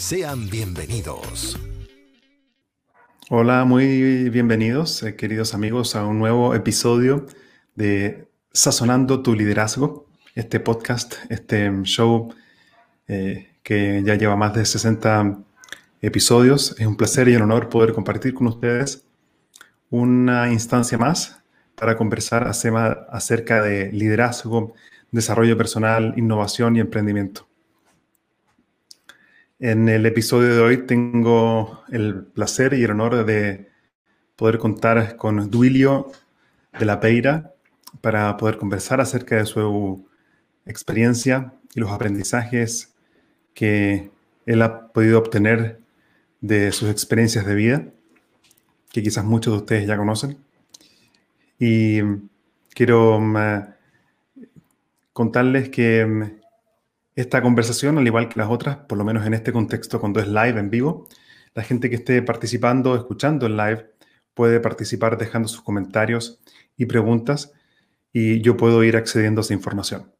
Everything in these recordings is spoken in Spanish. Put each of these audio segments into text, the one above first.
Sean bienvenidos. Hola, muy bienvenidos, eh, queridos amigos, a un nuevo episodio de Sazonando tu Liderazgo, este podcast, este show eh, que ya lleva más de 60 episodios. Es un placer y un honor poder compartir con ustedes una instancia más para conversar acerca de liderazgo, desarrollo personal, innovación y emprendimiento. En el episodio de hoy tengo el placer y el honor de poder contar con Duilio de la Peira para poder conversar acerca de su experiencia y los aprendizajes que él ha podido obtener de sus experiencias de vida, que quizás muchos de ustedes ya conocen. Y quiero mm, contarles que mm, esta conversación, al igual que las otras, por lo menos en este contexto cuando es live en vivo, la gente que esté participando, escuchando el live, puede participar dejando sus comentarios y preguntas y yo puedo ir accediendo a esa información.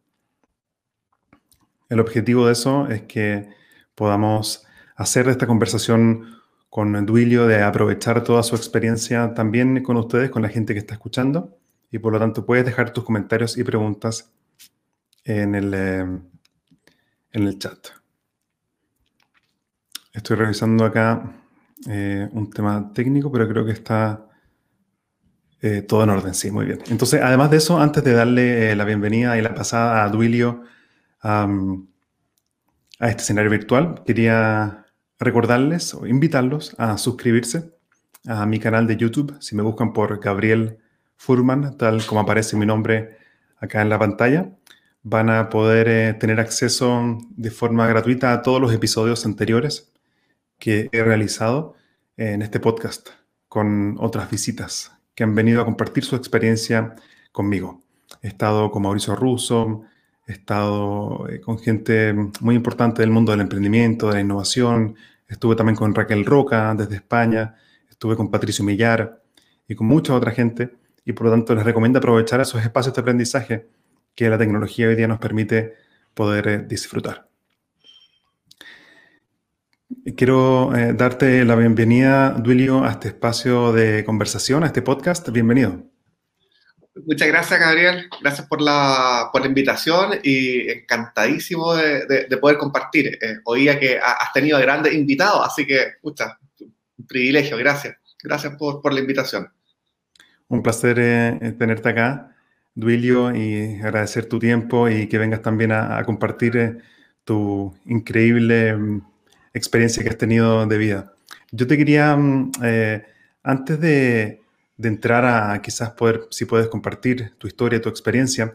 El objetivo de eso es que podamos hacer esta conversación con Duilio, de aprovechar toda su experiencia también con ustedes, con la gente que está escuchando, y por lo tanto puedes dejar tus comentarios y preguntas en el, eh, en el chat. Estoy revisando acá eh, un tema técnico, pero creo que está eh, todo en orden. Sí, muy bien. Entonces, además de eso, antes de darle eh, la bienvenida y la pasada a Duilio a este escenario virtual, quería recordarles o invitarlos a suscribirse a mi canal de YouTube. Si me buscan por Gabriel Furman, tal como aparece mi nombre acá en la pantalla van a poder eh, tener acceso de forma gratuita a todos los episodios anteriores que he realizado en este podcast con otras visitas que han venido a compartir su experiencia conmigo. He estado con Mauricio Russo, he estado eh, con gente muy importante del mundo del emprendimiento, de la innovación, estuve también con Raquel Roca desde España, estuve con Patricio Millar y con mucha otra gente y por lo tanto les recomiendo aprovechar esos espacios de aprendizaje que la tecnología hoy día nos permite poder eh, disfrutar. Quiero eh, darte la bienvenida, Duilio, a este espacio de conversación, a este podcast. Bienvenido. Muchas gracias, Gabriel. Gracias por la, por la invitación y encantadísimo de, de, poder compartir. Eh, oía que has tenido grandes invitados, así que, pucha, un privilegio. Gracias. Gracias por, por la invitación. Un placer tenerte acá. Duilio, y agradecer tu tiempo y que vengas también a, compartir eh, tu increíble mm, experiencia que has tenido de vida. Yo te quería, mm, eh, antes de, entrar a quizás poder, si puedes compartir tu historia, tu experiencia,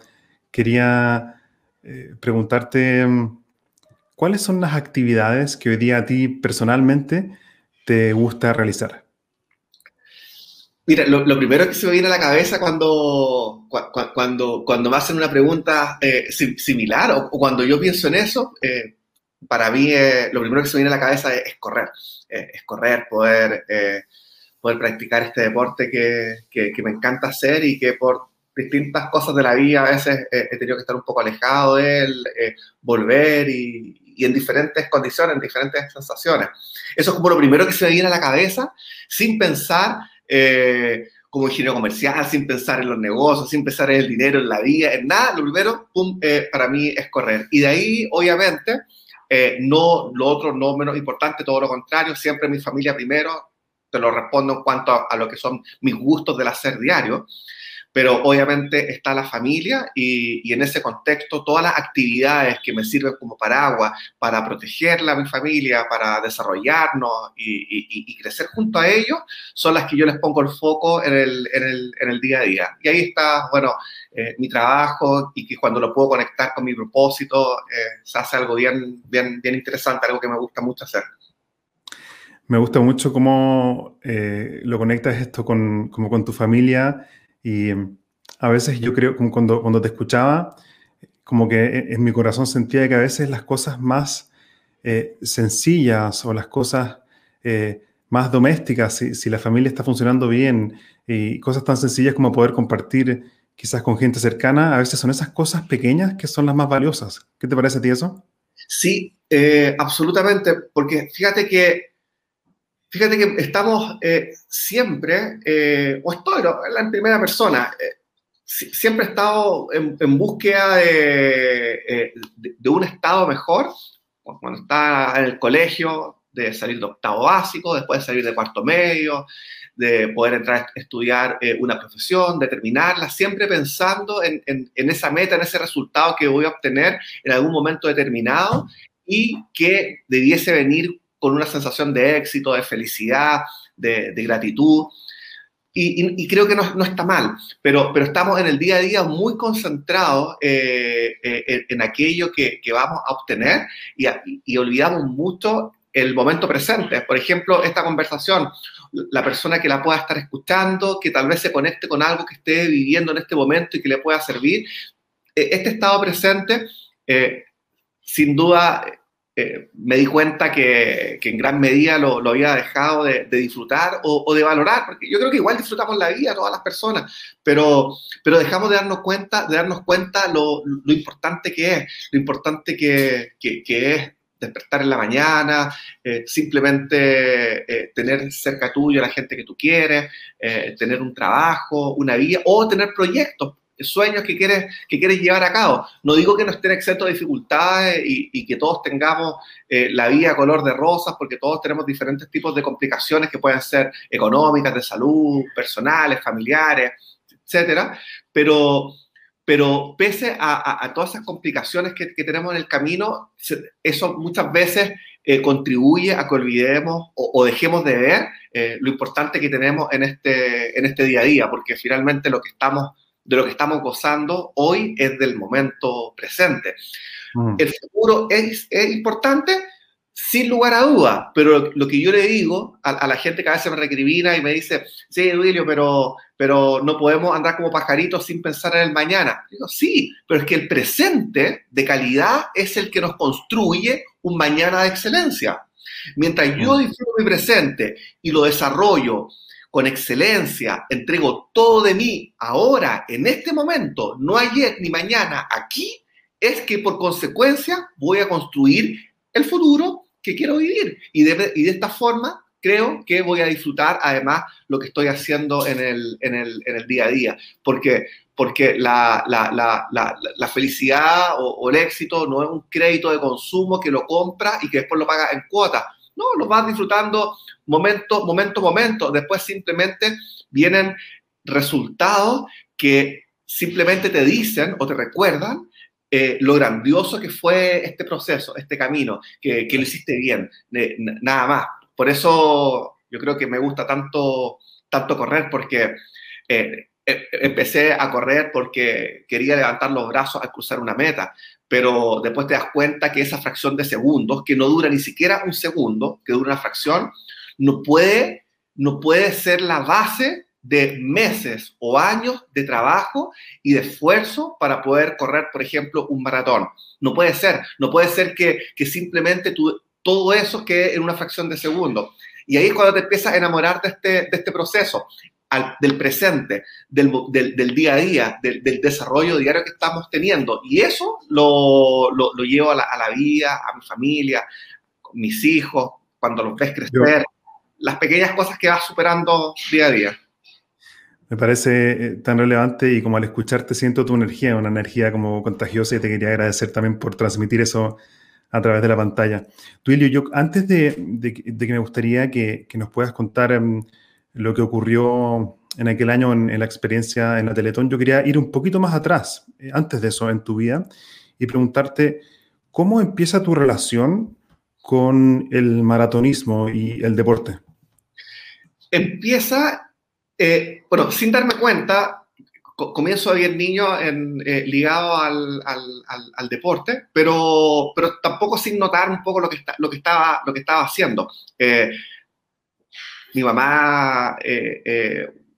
quería eh, preguntarte mm, cuáles son las actividades que hoy día a ti personalmente te gusta realizar. Mira, lo, primero que se me viene a la cabeza cuando, cuando, cuando me hacen una pregunta eh, similar o, cuando yo pienso en eso, eh, para mí eh, lo primero que se me viene a la cabeza es, correr. es correr, poder, poder practicar este deporte que, que, me encanta hacer y que por distintas cosas de la vida a veces he tenido que estar un poco alejado de él, volver y, y en diferentes condiciones, en diferentes sensaciones. Eso es como lo primero que se me viene a la cabeza sin pensar eh, como ingeniero comercial, sin pensar en los negocios, sin pensar en el dinero, en la vida, en nada. Lo primero, eh, para mí es correr. Y de ahí, obviamente, eh, no lo otro no menos importante, todo lo contrario, siempre mi familia primero. te lo respondo en cuanto a, a, lo que son mis gustos del hacer diario pero obviamente está la familia y, en ese contexto todas las actividades que me sirven como paraguas para protegerla a mi familia, para desarrollarnos y, crecer junto a ellos, son las que yo les pongo el foco en el, día a día. Y ahí está, bueno, eh, mi trabajo y que cuando lo puedo conectar con mi propósito, eh, se hace algo bien, bien, bien interesante, algo que me gusta mucho hacer. Me gusta mucho cómo eh, lo conectas esto con, como con tu familia y a veces yo creo, como cuando, cuando te escuchaba, como que en mi corazón sentía que a veces las cosas más eh, sencillas o las cosas eh, más domésticas, si, si, la familia está funcionando bien y cosas tan sencillas como poder compartir quizás con gente cercana, a veces son esas cosas pequeñas que son las más valiosas. ¿Qué te parece a ti eso? Sí, eh, absolutamente, porque fíjate que Fíjate que estamos eh, siempre, eh, o estoy en primera persona, eh, siempre he estado en, búsqueda de, un estado mejor, cuando está en el colegio, de salir de octavo básico, después de salir de cuarto medio, de poder entrar a estudiar una profesión, de terminarla, siempre pensando en, en, esa meta, en ese resultado que voy a obtener en algún momento determinado y que debiese venir con una sensación de éxito, de felicidad, de, gratitud. Y, creo que no, está mal, pero, pero estamos en el día a día muy concentrados eh, eh, en, aquello que, vamos a obtener y, olvidamos mucho el momento presente. Por ejemplo, esta conversación, la persona que la pueda estar escuchando, que tal vez se conecte con algo que esté viviendo en este momento y que le pueda servir, eh, este estado presente, sin duda, eh, me di cuenta que, en gran medida lo, había dejado de, disfrutar o, de valorar, porque yo creo que igual disfrutamos la vida todas las personas, pero, pero dejamos de darnos cuenta, de darnos cuenta lo, lo importante que es, lo importante que, que, es despertar en la mañana, eh, simplemente eh, tener cerca tuyo a la gente que tú quieres, tener un trabajo, una vida o tener proyectos sueños que quieres, que quieres llevar a cabo. No digo que no estén exentos de dificultades y, que todos tengamos eh, la vida color de rosas, porque todos tenemos diferentes tipos de complicaciones que pueden ser económicas, de salud, personales, familiares, etcétera. Pero, pero pese a, todas esas complicaciones que, tenemos en el camino, eso muchas veces eh, contribuye a que olvidemos o, dejemos de ver eh, lo importante que tenemos en este, en este día a día, porque finalmente lo que estamos de lo que estamos gozando hoy es del momento presente. Mm. El futuro es, es, importante, sin lugar a duda, pero lo, que yo le digo a, la gente que a veces me recrimina y me dice, sí, Duilio, pero, pero no podemos andar como pajaritos sin pensar en el mañana. Digo, sí, pero es que el presente de calidad es el que nos construye un mañana de excelencia. Mientras yo mm. disfruto mi presente y lo desarrollo con excelencia, entrego todo de mí ahora, en este momento, no ayer ni mañana, aquí, es que por consecuencia voy a construir el futuro que quiero vivir. Y de, esta forma creo que voy a disfrutar además lo que estoy haciendo en el, día a día. Porque, la, felicidad o, o, el éxito no es un crédito de consumo que lo compra y que después lo paga en cuotas. No, lo vas disfrutando momento, momento, momento. Después simplemente vienen resultados que simplemente te dicen o te recuerdan eh, lo grandioso que fue este proceso, este camino, que, que lo hiciste bien, nada más. Por eso yo creo que me gusta tanto, tanto correr, porque eh, eh, empecé a correr porque quería levantar los brazos al cruzar una meta, pero después te das cuenta que esa fracción de segundos, que no dura ni siquiera un segundo, que dura una fracción, no puede, no puede ser la base de meses o años de trabajo y de esfuerzo para poder correr, por ejemplo, un maratón. No puede ser, no puede ser que, que simplemente tú, todo eso quede en una fracción de segundo. Y ahí es cuando te empiezas a enamorar de este, de este proceso, al, del presente, del, del, del, día a día, del, del, desarrollo diario que estamos teniendo. Y eso lo, lo, lo llevo a la, a la, vida, a mi familia, con mis hijos, cuando los ves crecer las pequeñas cosas que vas superando día a día. Me parece eh, tan relevante y como al escucharte siento tu energía, una energía como contagiosa y te quería agradecer también por transmitir eso a través de la pantalla. Duilio, yo antes de, que me gustaría que, nos puedas contar em, lo que ocurrió en aquel año en, la experiencia en la Teletón, yo quería ir un poquito más atrás, eh, antes de eso, en tu vida, y preguntarte cómo empieza tu relación con el maratonismo y el deporte. Empieza, eh, bueno, sin darme cuenta, comienzo a ver niño en, eh, ligado al, deporte, pero, pero tampoco sin notar un poco lo que, está, lo que, estaba, lo que estaba haciendo. Mi mamá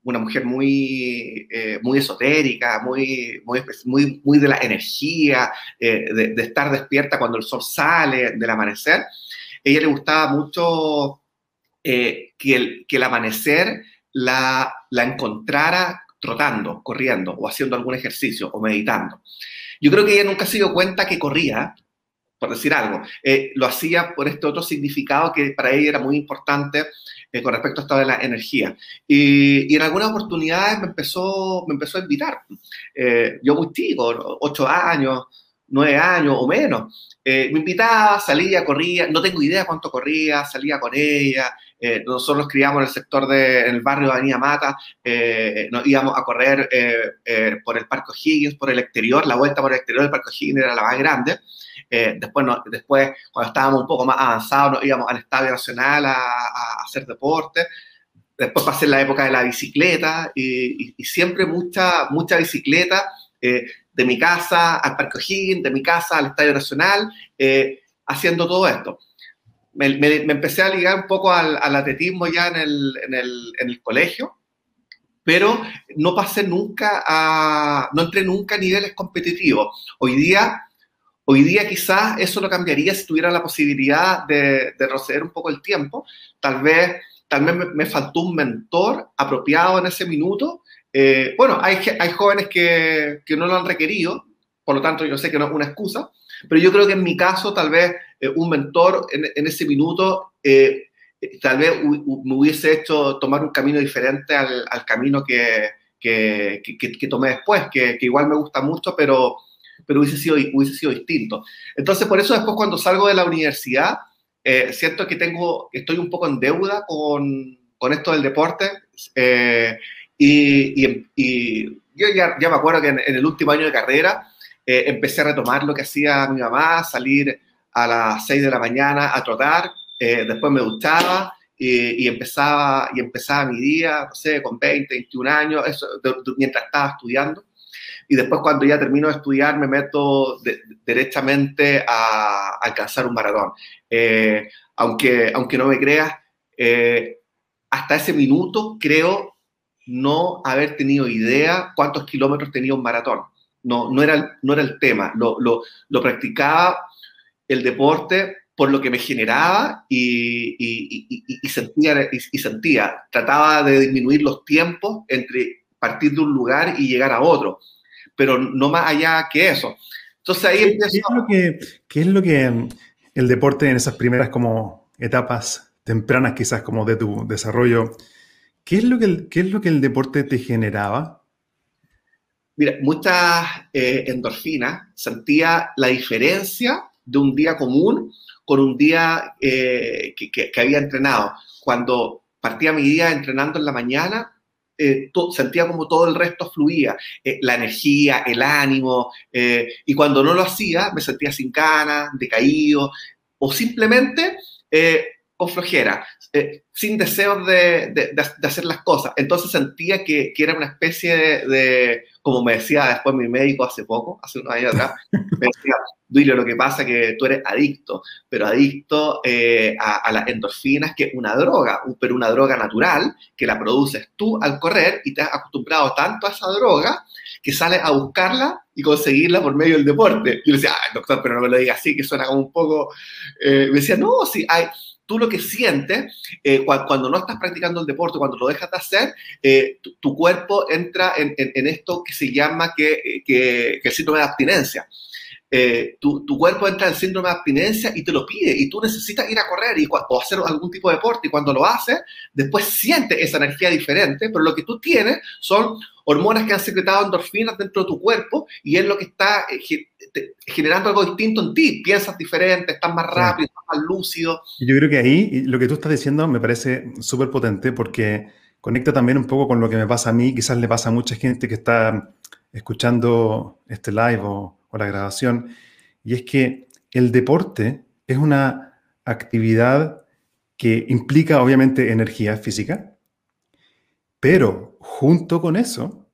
una mujer muy, eh, muy esotérica, muy, muy, muy, de la energía, eh, de, estar despierta cuando el sol sale, del amanecer. Ella le gustaba mucho eh, que, el, que el amanecer la, la encontrara trotando, corriendo o haciendo algún ejercicio o meditando. Yo creo que ella nunca se dio cuenta que corría, por decir algo. lo hacía por este otro significado que para ella era muy importante eh, con respecto a esto de la energía. Y, en algunas oportunidades me empezó, me empezó a invitar. Eh, yo muy chico, ocho años, nueve años o menos. Eh, me invitaba, salía, corría, no tengo idea cuánto corría, salía con ella. nosotros criamos en el sector de, en el barrio de Avenida Mata, nos íbamos a correr por el Parque Higgins, por el exterior, la vuelta por el exterior del Parque Higgins era la más grande. Eh, después, después, cuando estábamos un poco más avanzados, nos íbamos al Estadio Nacional a, hacer deporte. Después pasé la época de la bicicleta y, siempre mucha, mucha bicicleta eh, de mi casa al Parque O'Higgins, de mi casa al Estadio Nacional, eh, haciendo todo esto. Me, empecé a ligar un poco al, atletismo ya en el, en, el, en el, colegio, pero no pasé nunca a, no entré nunca a niveles competitivos. Hoy día Hoy día quizás eso lo cambiaría si tuviera la posibilidad de, de un poco el tiempo. Tal vez, tal vez me, faltó un mentor apropiado en ese minuto. Eh, bueno, hay, hay jóvenes que, no lo han requerido, por lo tanto yo sé que no es una excusa, pero yo creo que en mi caso tal vez eh, un mentor en, ese minuto eh, tal vez me hubiese hecho tomar un camino diferente al, camino que, tomé después, que, igual me gusta mucho, pero pero hubiese sido, hubiese sido distinto. Entonces, por eso después cuando salgo de la universidad, eh, siento que tengo, estoy un poco en deuda con, con esto del deporte. Eh, y, yo ya, me acuerdo que en, el último año de carrera eh, empecé a retomar lo que hacía mi mamá, salir a las 6 de la mañana a trotar, después me duchaba y, y, empezaba, y empezaba mi día, no sé, con 20, 21 años, eso, mientras estaba estudiando y después cuando ya termino de estudiar me meto derechamente a, alcanzar un maratón. Eh, aunque, aunque no me creas, eh, hasta ese minuto creo no haber tenido idea cuántos kilómetros tenía un maratón. No, no, era, no era el tema. Lo, lo, lo practicaba el deporte por lo que me generaba y, y, y, sentía, y, sentía. Trataba de disminuir los tiempos entre partir de un lugar y llegar a otro pero no más allá que eso. Entonces ahí empiezo... ¿Qué es lo que, qué es lo que mm, el deporte en esas primeras como etapas tempranas quizás como de tu desarrollo, qué es lo que el, qué es lo que el deporte te generaba? Mira, muchas eh, endorfinas, sentía la diferencia de un día común con un día eh, que, que había entrenado. Cuando partía mi día entrenando en la mañana, eh, sentía como todo el resto fluía, eh, la energía, el ánimo, eh, y cuando no lo hacía me sentía sin ganas, decaído, o simplemente con flojera, sin deseos de, de, hacer las cosas. Entonces sentía que, que era una especie de, como me decía después mi médico hace poco, hace unos años atrás, me decía, Duilio, lo que pasa es que tú eres adicto, pero adicto eh, a, las endorfinas, que es una droga, pero una droga natural, que la produces tú al correr y te has acostumbrado tanto a esa droga que sales a buscarla y conseguirla por medio del deporte. Y yo le decía, ay, doctor, pero no me lo diga así, que suena como un poco... Eh, me decía, no, sí, hay, tú lo que sientes eh, cuando, no estás practicando el deporte, cuando lo dejas de hacer, tu, cuerpo entra en, esto que se llama que, que, que el síndrome de abstinencia. Eh, tu, cuerpo entra en síndrome de abstinencia y te lo pide y tú necesitas ir a correr y, o hacer algún tipo de deporte y cuando lo haces, después sientes esa energía diferente, pero lo que tú tienes son hormonas que han secretado endorfinas dentro de tu cuerpo y es lo que está eh, generando algo distinto en ti. Piensas diferente, estás más rápido, estás más lúcido. Yo creo que ahí lo que tú estás diciendo me parece súper potente porque conecta también un poco con lo que me pasa a mí, quizás le pasa a mucha gente que está escuchando este live o, la grabación, y es que el deporte es una actividad que implica obviamente energía física, pero junto con eso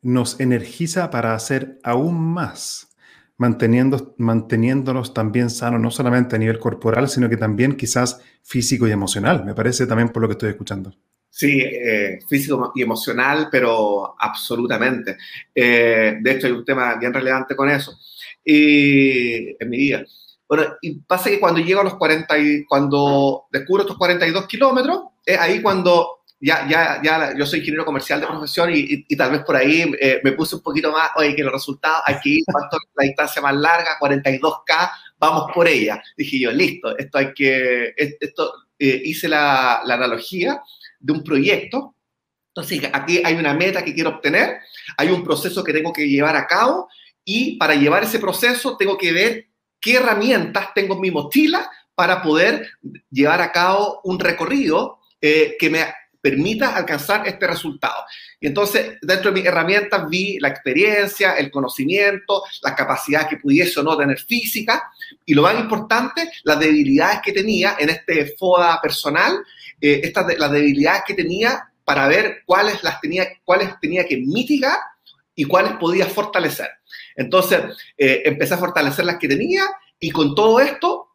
nos energiza para hacer aún más, manteniéndonos también sanos, no solamente a nivel corporal, sino que también quizás físico y emocional, me parece también por lo que estoy escuchando. Sí, eh, físico y emocional, pero absolutamente. Eh, de hecho, hay un tema bien relevante con eso y, en mi vida. Bueno, y pasa que cuando llego a los 40 y cuando descubro estos 42 kilómetros, es ahí cuando ya, ya, ya yo soy ingeniero comercial de profesión y, y, tal vez por ahí eh, me puse un poquito más, oye, que los resultados, hay que ir, cuánto la distancia más larga, 42K, vamos por ella. Dije yo, listo, esto hay que, esto, hice la, la analogía de un proyecto. Entonces, aquí hay una meta que quiero obtener, hay un proceso que tengo que llevar a cabo y para llevar ese proceso tengo que ver qué herramientas tengo en mi mochila para poder llevar a cabo un recorrido eh, que me permita alcanzar este resultado. Y entonces, dentro de mis herramientas vi la experiencia, el conocimiento, la capacidad que pudiese o no tener física, y lo más importante, las debilidades que tenía en este FODA personal eh, estas, las debilidades que tenía para ver cuáles las tenía, cuáles tenía que mitigar y cuáles podía fortalecer. Entonces, eh, empecé a fortalecer las que tenía y con todo esto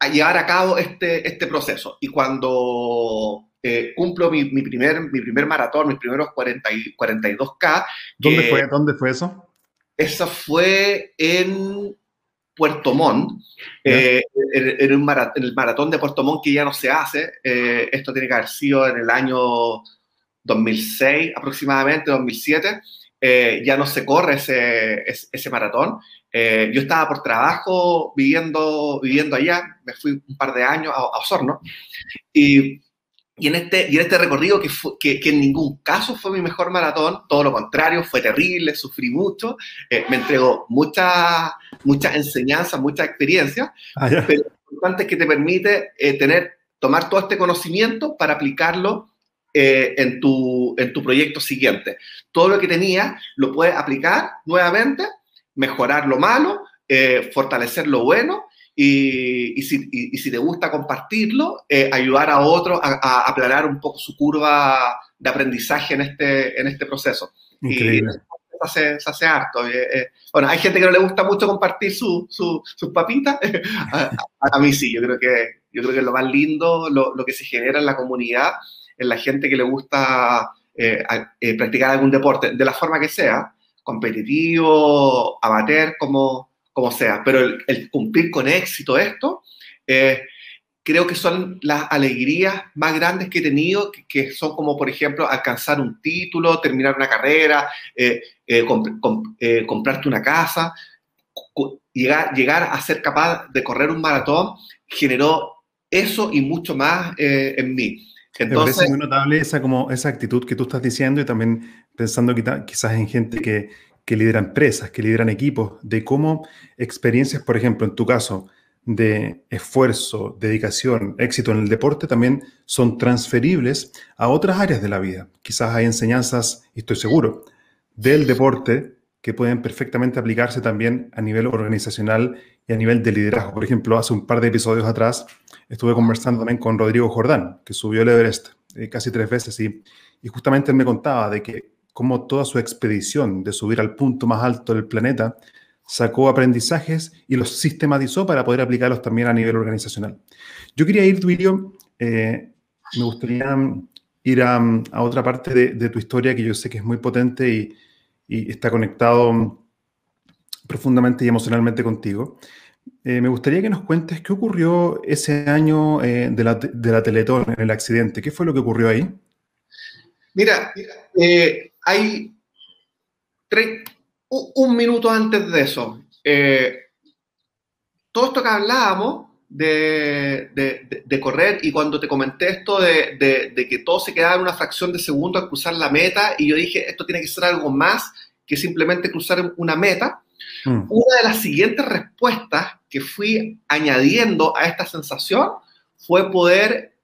a llevar a cabo este, este proceso. Y cuando eh, cumplo mi, mi, primer, mi primer maratón, mis primeros 40 y 42K. ¿Dónde, fue, ¿Dónde fue eso? Eso fue en Puerto Montt, eh, en, el maratón de Puerto Montt que ya no se hace, eh, esto tiene que haber sido en el año 2006 aproximadamente, 2007, eh, ya no se corre ese, ese, maratón. yo estaba por trabajo viviendo, viviendo allá, me fui un par de años a, a Osorno, y y en este, y en este recorrido, que, que, que, en ningún caso fue mi mejor maratón, todo lo contrario, fue terrible, sufrí mucho, eh, me entregó muchas mucha enseñanzas, mucha experiencia, ah, pero lo importante es que te permite eh, tener, tomar todo este conocimiento para aplicarlo eh, en, tu, en tu proyecto siguiente. Todo lo que tenía lo puedes aplicar nuevamente, mejorar lo malo, fortalecer lo bueno y, si, si, te gusta compartirlo, eh, ayudar a otros a, a, aplanar un poco su curva de aprendizaje en este, en este proceso. Increíble. Y se hace, se hace harto. Eh, eh, bueno, hay gente que no le gusta mucho compartir sus papitas. a, mí sí, yo creo que, yo creo que lo más lindo, lo, lo que se genera en la comunidad, en la gente que le gusta practicar algún deporte, de la forma que sea, competitivo, amateur, como, como sea, pero el, cumplir con éxito esto, eh, creo que son las alegrías más grandes que he tenido, que, son como, por ejemplo, alcanzar un título, terminar una carrera, eh, eh, comprarte una casa, llegar, llegar a ser capaz de correr un maratón, generó eso y mucho más en mí. Entonces, Me parece muy notable esa, como, esa actitud que tú estás diciendo y también pensando quizás en gente que, que lideran empresas, que lideran equipos, de cómo experiencias, por ejemplo, en tu caso, de esfuerzo, dedicación, éxito en el deporte también son transferibles a otras áreas de la vida. Quizás hay enseñanzas, y estoy seguro, del deporte que pueden perfectamente aplicarse también a nivel organizacional y a nivel de liderazgo. Por ejemplo, hace un par de episodios atrás estuve conversando también con Rodrigo Jordán, que subió el Everest eh, casi tres veces y, y justamente él me contaba de que cómo toda su expedición de subir al punto más alto del planeta sacó aprendizajes y los sistematizó para poder aplicarlos también a nivel organizacional. Yo quería ir, Duilio, eh, me gustaría ir a, otra parte de, tu historia que yo sé que es muy potente y, está conectado profundamente y emocionalmente contigo. Eh, me gustaría que nos cuentes qué ocurrió ese año eh, de, la, de Teletón, en el accidente. ¿Qué fue lo que ocurrió ahí? Mira, eh, hay un, minuto antes de eso. eh, todo esto que hablábamos de, de, correr y cuando te comenté esto de, que todo se quedaba en una fracción de segundo al cruzar la meta y yo dije, esto tiene que ser algo más que simplemente cruzar una meta, mm. una de las siguientes respuestas que fui añadiendo a esta sensación fue poder,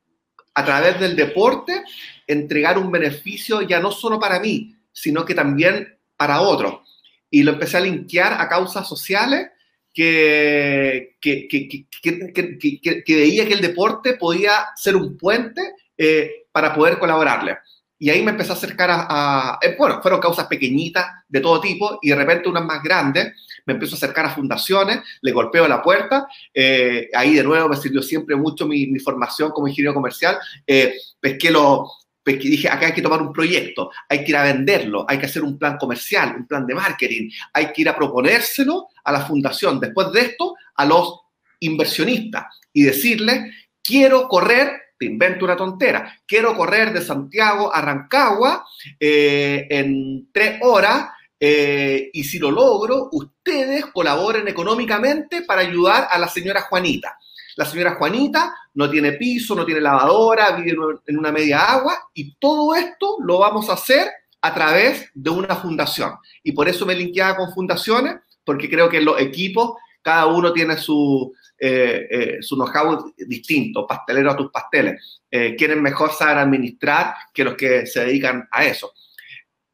a través del deporte, entregar un beneficio ya no solo para mí, sino que también para otros. Y lo empecé a linkear a causas sociales que, que, que, veía que el deporte podía ser un puente eh, para poder colaborarle. Y ahí me empecé a acercar a, eh, bueno, fueron causas pequeñitas de todo tipo y de repente unas más grandes, me empiezo a acercar a fundaciones, le golpeo la puerta, eh, ahí de nuevo me sirvió siempre mucho mi, mi formación como ingeniero comercial, eh, pesqué lo, pues que dije, acá hay que tomar un proyecto, hay que ir a venderlo, hay que hacer un plan comercial, un plan de marketing, hay que ir a proponérselo a la fundación, después de esto, a los inversionistas y decirles, quiero correr, te invento una tontera, quiero correr de Santiago a Rancagua eh, en tres horas eh, y si lo logro, ustedes colaboren económicamente para ayudar a la señora Juanita. La señora Juanita no tiene piso, no tiene lavadora, vive en una media agua y todo esto lo vamos a hacer a través de una fundación. Y por eso me linkeaba con fundaciones, porque creo que los equipos, cada uno tiene su, eh, eh, su know-how distinto, pastelero a tus pasteles. Eh, quieren mejor saber administrar que los que se dedican a eso.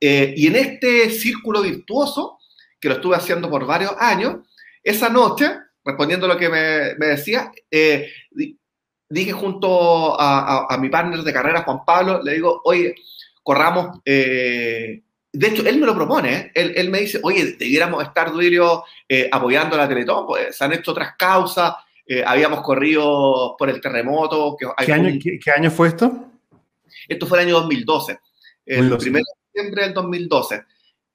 y en este círculo virtuoso, que lo estuve haciendo por varios años, esa noche respondiendo a lo que me, decía, eh, dije junto a, mi partner de carrera, Juan Pablo, le digo, oye, corramos. Eh, de hecho, él me lo propone, ¿eh? él, me dice, oye, debiéramos estar, Duilio, apoyando la Teletón, pues se han hecho otras causas, habíamos corrido por el terremoto. ¿Qué, año, ¿qué, año, fue esto? Esto fue el año 2012, el 1 de diciembre del 2012.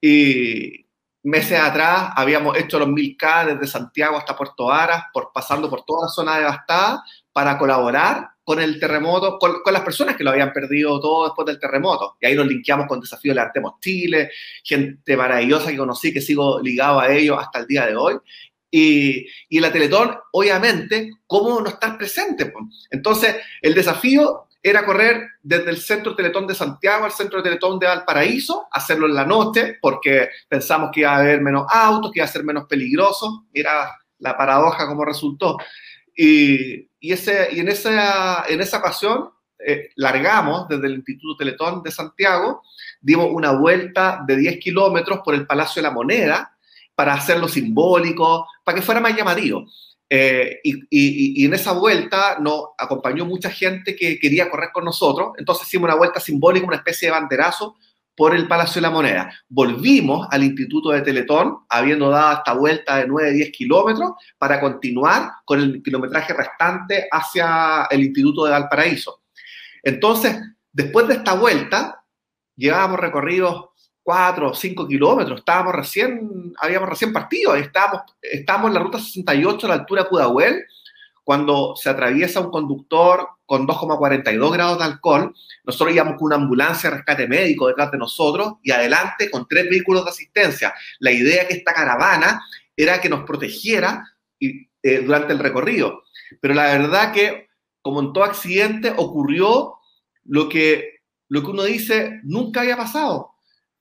Y, meses atrás habíamos hecho los 1000K desde Santiago hasta Puerto Varas, por, pasando por toda la zona devastada, para colaborar con el terremoto, con, las personas que lo habían perdido todo después del terremoto. Y ahí nos linkeamos con Desafío Levantemos Chile, gente maravillosa que conocí, que sigo ligado a ellos hasta el día de hoy. Y, y la Teletón, obviamente, ¿cómo no estar presente? Entonces, el desafío era correr desde el centro Teletón de Santiago al centro Teletón de Valparaíso, hacerlo en la noche, porque pensamos que iba a haber menos autos, que iba a ser menos peligroso. Mira la paradoja como resultó. Y, y, ese, y en, esa, en esa ocasión eh, largamos desde el Instituto Teletón de Santiago, dimos una vuelta de 10 kilómetros por el Palacio de la Moneda para hacerlo simbólico, para que fuera más llamativo. Eh, y, en esa vuelta nos acompañó mucha gente que quería correr con nosotros, entonces hicimos una vuelta simbólica, una especie de banderazo por el Palacio de la Moneda. Volvimos al Instituto de Teletón, habiendo dado esta vuelta de 9-10 kilómetros, para continuar con el kilometraje restante hacia el Instituto de Valparaíso. Entonces, después de esta vuelta, llevábamos recorridos 4 o 5 kilómetros, estábamos recién, habíamos recién partido, estábamos, estábamos en la ruta 68 a la altura de Pudahuel, cuando se atraviesa un conductor con 2,42 grados de alcohol, nosotros íbamos con una ambulancia de rescate médico detrás de nosotros y adelante con tres vehículos de asistencia. La idea que esta caravana era que nos protegiera eh, durante el recorrido. Pero la verdad que, como en todo accidente, ocurrió lo que, lo que uno dice nunca había pasado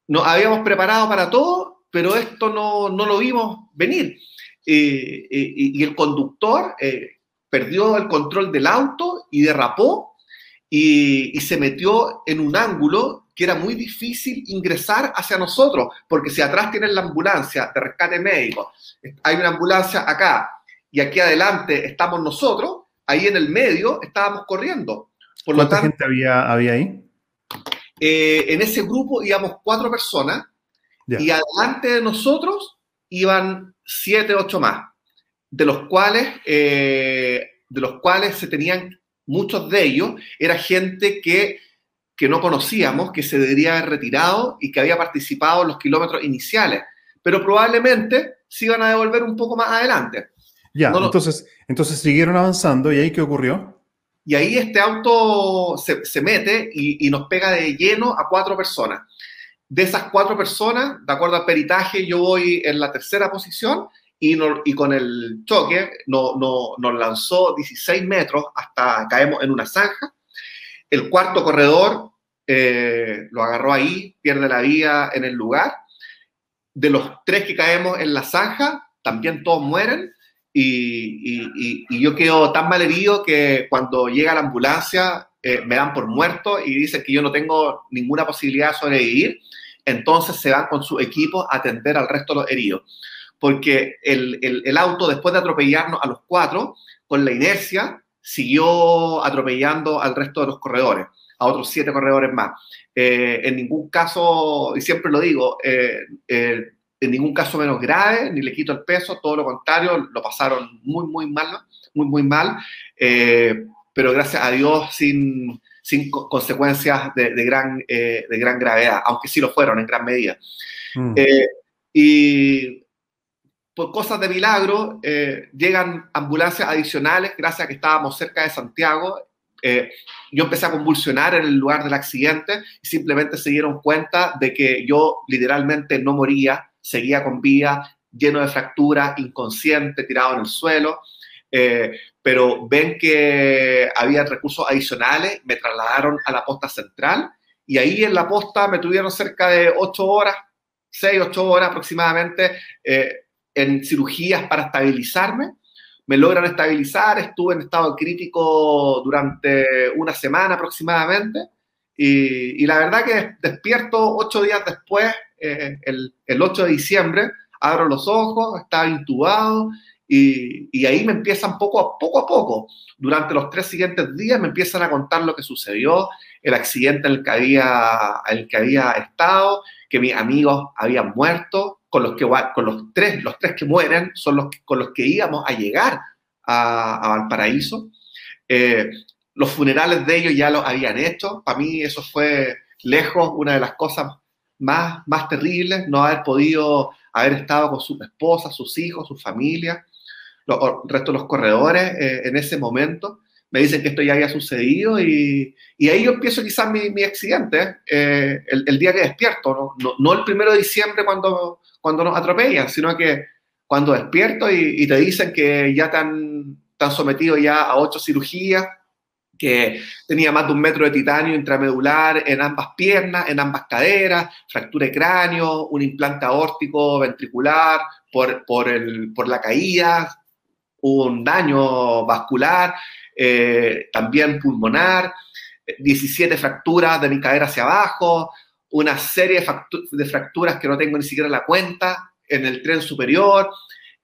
nos habíamos preparado para todo, pero esto no, no lo vimos venir. Eh, eh, y el conductor eh, perdió el control del auto y derrapó y, y, se metió en un ángulo que era muy difícil ingresar hacia nosotros, porque si atrás tienen la ambulancia de rescate médico, hay una ambulancia acá y aquí adelante estamos nosotros, ahí en el medio estábamos corriendo. Por ¿Cuánta gente había, había ahí? Eh, en ese grupo íbamos cuatro personas y adelante de nosotros iban siete, ocho más, de los cuales, eh, de los cuales se tenían, muchos de ellos, era gente que, que no conocíamos, que se debería haber retirado y que había participado en los kilómetros iniciales, pero probablemente se iban a devolver un poco más adelante. Ya, entonces, entonces siguieron avanzando y ahí qué ocurrió? Y ahí este auto se, mete y, nos pega de lleno a cuatro personas. De esas cuatro personas, de acuerdo al peritaje, yo voy en la tercera posición y, y con el choque no, no, nos lanzó 16 metros hasta caemos en una zanja. El cuarto corredor eh, lo agarró ahí, pierde la vida en el lugar. De los tres que caemos en la zanja, también todos mueren. Y, y, y yo quedo tan mal herido que cuando llega la ambulancia eh, me dan por muerto y dicen que yo no tengo ninguna posibilidad de sobrevivir. Entonces se van con su equipo a atender al resto de los heridos. Porque el, el, el auto, después de atropellarnos a los cuatro, con la inercia, siguió atropellando al resto de los corredores a otros siete corredores más. Eh, en ningún caso, y siempre lo digo, eh, eh, en ningún caso menos grave, ni le quito el peso, todo lo contrario, lo pasaron muy, muy mal, muy, muy mal, pero gracias a Dios sin, sin consecuencias de, de gran, de gran gravedad, aunque sí lo fueron en gran medida. Mm. y por cosas de milagro, llegan ambulancias adicionales, gracias a que estábamos cerca de Santiago, eh, yo empecé a convulsionar en el lugar del accidente y simplemente se dieron cuenta de que yo literalmente no moría, seguía con vida, lleno de fracturas, inconsciente, tirado en el suelo. Eh, pero ven que había recursos adicionales, me trasladaron a la posta central y ahí en la posta me tuvieron cerca de ocho horas, seis, ocho horas aproximadamente eh, en cirugías para estabilizarme me logran estabilizar, estuve en estado crítico durante una semana aproximadamente y, la verdad que despierto ocho días después, el, el, 8 de diciembre, abro los ojos, estaba intubado y, y, ahí me empiezan poco a poco a poco, durante los tres siguientes días me empiezan a contar lo que sucedió, el accidente en el que había, el que había estado, que mis amigos habían muerto, con los, que, con los, tres, los tres que mueren son los con los que íbamos a llegar a, Valparaíso. Eh, los funerales de ellos ya los habían hecho. Para mí eso fue lejos una de las cosas más, más terribles, no haber podido haber estado con sus esposas, sus hijos, su familia, los, el resto de los corredores eh, en ese momento. Me dicen que esto ya había sucedido y, y ahí yo empiezo quizás mi, mi accidente, eh, el, día que despierto, ¿no? No, no el primero de diciembre cuando cuando nos atropellan, sino que cuando despierto y, te dicen que ya están, están sometidos ya a ocho cirugías, que tenía más de un metro de titanio intramedular en ambas piernas, en ambas caderas, fractura de cráneo, un implante aórtico ventricular por, por, el, por la caída, un daño vascular, eh, también pulmonar, 17 fracturas de mi cadera hacia abajo, una serie de, fracturas que no tengo ni siquiera la cuenta en el tren superior,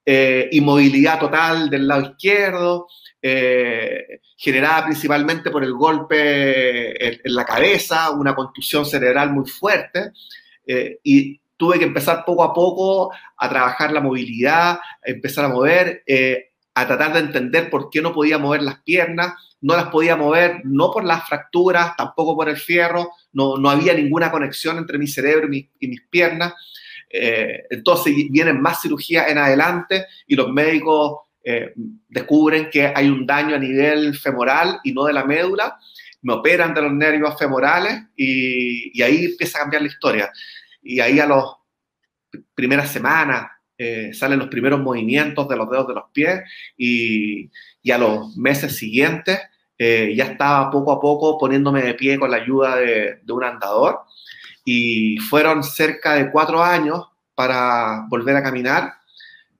eh, inmovilidad total del lado izquierdo, eh, generada principalmente por el golpe en, la cabeza, una contusión cerebral muy fuerte, eh, y tuve que empezar poco a poco a trabajar la movilidad, a empezar a mover, a tratar de entender por qué no podía mover las piernas, no las podía mover no por las fracturas, tampoco por el fierro, no, no había ninguna conexión entre mi cerebro y, mis piernas. Eh, entonces vienen más cirugías en adelante y los médicos eh, descubren que hay un daño a nivel femoral y no de la médula, me operan de los nervios femorales y, y ahí empieza a cambiar la historia. Y ahí a las primeras semanas eh, salen los primeros movimientos de los dedos de los pies y, y a los meses siguientes eh, ya estaba poco a poco poniéndome de pie con la ayuda de, un andador y fueron cerca de cuatro años para volver a caminar.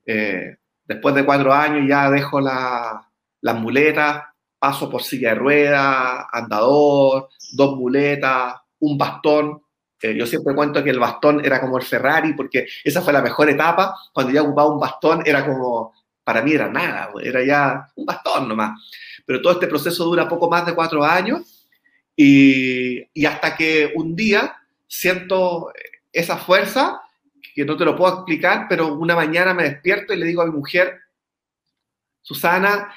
Eh, después de cuatro años ya dejo la, las muletas, paso por silla de ruedas, andador, dos muletas, un bastón. Eh, yo siempre cuento que el bastón era como el Ferrari porque esa fue la mejor etapa. Cuando ya ocupaba un bastón era como, para mí era nada, era ya un bastón nomás. Pero todo este proceso dura poco más de cuatro años y hasta que un día siento esa fuerza, que no te lo puedo explicar, pero una mañana me despierto y le digo a mi mujer, Susana,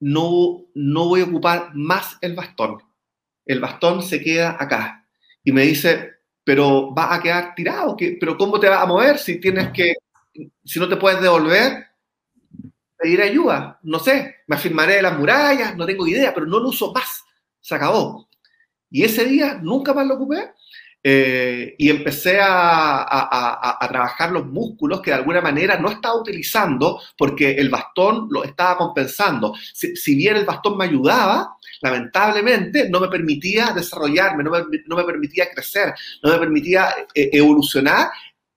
no, no voy a ocupar más el bastón. El bastón se queda acá. Y me dice, pero va a quedar tirado, pero ¿cómo te vas a mover si tienes que, si no te puedes devolver? pedir ayuda, no sé, me afirmaré de las murallas, no tengo idea, pero no lo uso más, se acabó. Y ese día nunca más lo ocupé. Eh, y empecé a, trabajar los músculos que de alguna manera no estaba utilizando porque el bastón lo estaba compensando. Si, bien el bastón me ayudaba, lamentablemente no me permitía desarrollarme, no me, permitía crecer, no me permitía eh, evolucionar.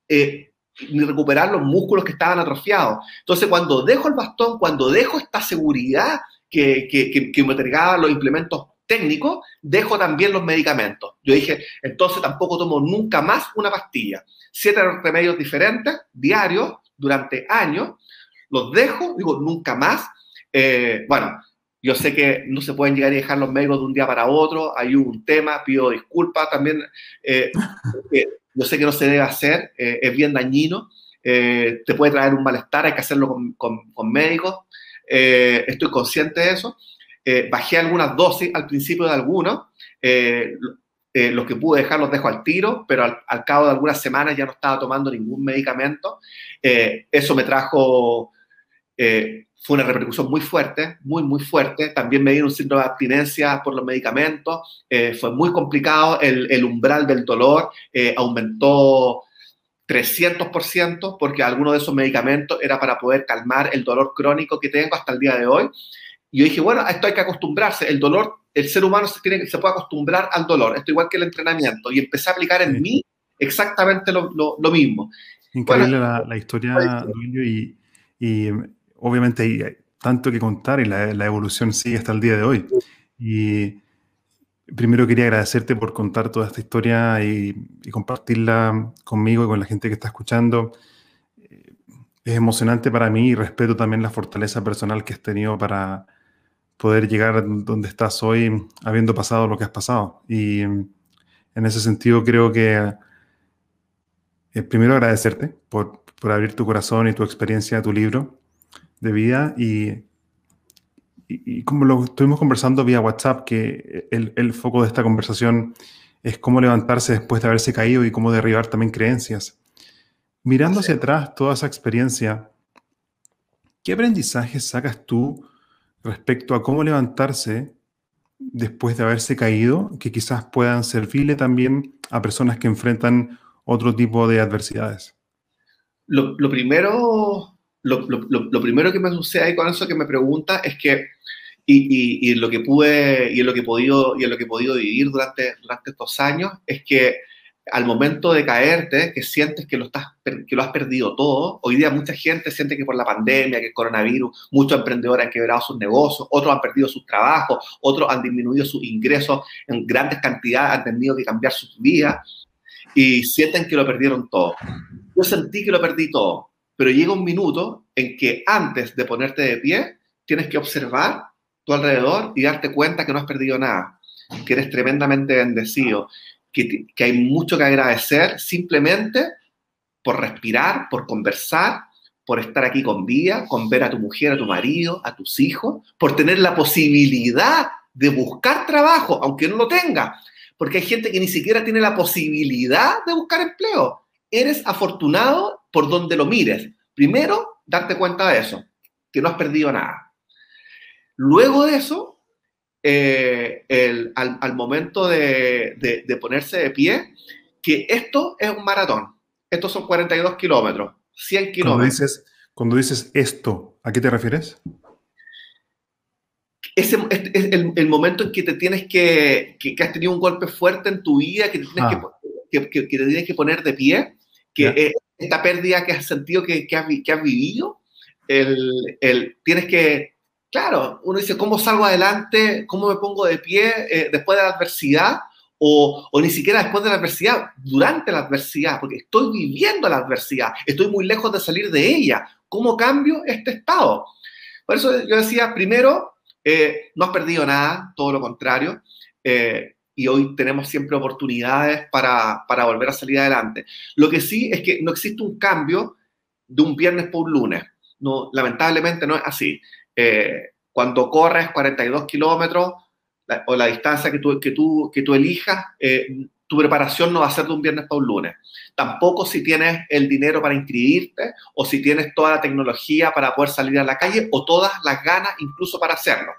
Eh, ni recuperar los músculos que estaban atrofiados. Entonces, cuando dejo el bastón, cuando dejo esta seguridad que, me entregaban los implementos técnico, dejo también los medicamentos. Yo dije, entonces tampoco tomo nunca más una pastilla. Siete remedios diferentes, diarios, durante años, los dejo, digo, nunca más. Eh, bueno, yo sé que no se pueden llegar y dejar los médicos de un día para otro, hay un tema, pido disculpas también. Eh, yo sé que no se debe hacer, eh, es bien dañino, te puede traer un malestar, hay que hacerlo con, con, con médicos, estoy consciente de eso. Eh, bajé algunas dosis al principio de algunos. Eh, eh, los que pude dejar los dejo al tiro, pero al, cabo de algunas semanas ya no estaba tomando ningún medicamento. eso me trajo, fue una repercusión muy fuerte, muy, muy fuerte. También me dio un síndrome de abstinencia por los medicamentos. fue muy complicado. El, el umbral del dolor aumentó 300% porque alguno de esos medicamentos era para poder calmar el dolor crónico que tengo hasta el día de hoy. Y yo dije, bueno, a esto hay que acostumbrarse. El dolor, el ser humano se, tiene, se puede acostumbrar al dolor. Esto igual que el entrenamiento. Y empecé a aplicar en mí exactamente lo, lo, mismo. Increíble la, la, historia, y, y, obviamente hay tanto que contar y la, la, evolución sigue hasta el día de hoy. Y primero quería agradecerte por contar toda esta historia y, y compartirla conmigo y con la gente que está escuchando es emocionante para mí y respeto también la fortaleza personal que has tenido para, poder llegar donde estás hoy habiendo pasado lo que has pasado. Y en ese sentido creo que eh, primero agradecerte por, por, abrir tu corazón y tu experiencia, tu libro de vida y, y, como lo estuvimos conversando vía WhatsApp, que el, el, foco de esta conversación es cómo levantarse después de haberse caído y cómo derribar también creencias. Mirando hacia atrás toda esa experiencia, ¿qué aprendizajes sacas tú respecto a cómo levantarse después de haberse caído, que quizás puedan servirle también a personas que enfrentan otro tipo de adversidades? Lo, primero, lo, primero que me sucede con eso que me pregunta es que, y, lo que pude, y en lo que he podido, y lo que he podido vivir durante, durante estos años, es que al momento de caerte, que sientes que lo, estás, que lo has perdido todo. Hoy día mucha gente siente que por la pandemia, que el coronavirus, muchos emprendedores han quebrado sus negocios, otros han perdido sus trabajos, otros han disminuido sus ingresos en grandes cantidades, han tenido que cambiar sus vidas y sienten que lo perdieron todo. Yo sentí que lo perdí todo, pero llega un minuto en que antes de ponerte de pie, tienes que observar tu alrededor y darte cuenta que no has perdido nada, que eres tremendamente bendecido, que, hay mucho que agradecer simplemente por respirar, por conversar, por estar aquí con vida, con ver a tu mujer, a tu marido, a tus hijos, por tener la posibilidad de buscar trabajo, aunque no lo tenga, porque hay gente que ni siquiera tiene la posibilidad de buscar empleo. Eres afortunado por donde lo mires. Primero, darte cuenta de eso, que no has perdido nada. Luego de eso, eh, el, al, momento de, de, ponerse de pie, que esto es un maratón. Estos son 42 kilómetros, 100 kilómetros. Cuando dices, cuando dices esto, ¿a qué te refieres? Ese es el, el, momento en que te tienes que, que, has tenido un golpe fuerte en tu vida, que te tienes, ah. que, que, te tienes que poner de pie, que esta pérdida que has sentido que, has, que has vivido, el, el, tienes que claro, uno dice, ¿cómo salgo adelante? ¿Cómo me pongo de pie eh, después de la adversidad? O, ni siquiera después de la adversidad, durante la adversidad, porque estoy viviendo la adversidad, estoy muy lejos de salir de ella. ¿Cómo cambio este estado? Por eso yo decía, primero, eh, no has perdido nada, todo lo contrario, eh, y hoy tenemos siempre oportunidades para, para volver a salir adelante. Lo que sí es que no existe un cambio de un viernes por un lunes. No, lamentablemente no es así. Eh, cuando corres 42 kilómetros o la distancia que tú, que tú, que tú elijas, eh, tu preparación no va a ser de un viernes para un lunes. Tampoco si tienes el dinero para inscribirte o si tienes toda la tecnología para poder salir a la calle o todas las ganas incluso para hacerlo.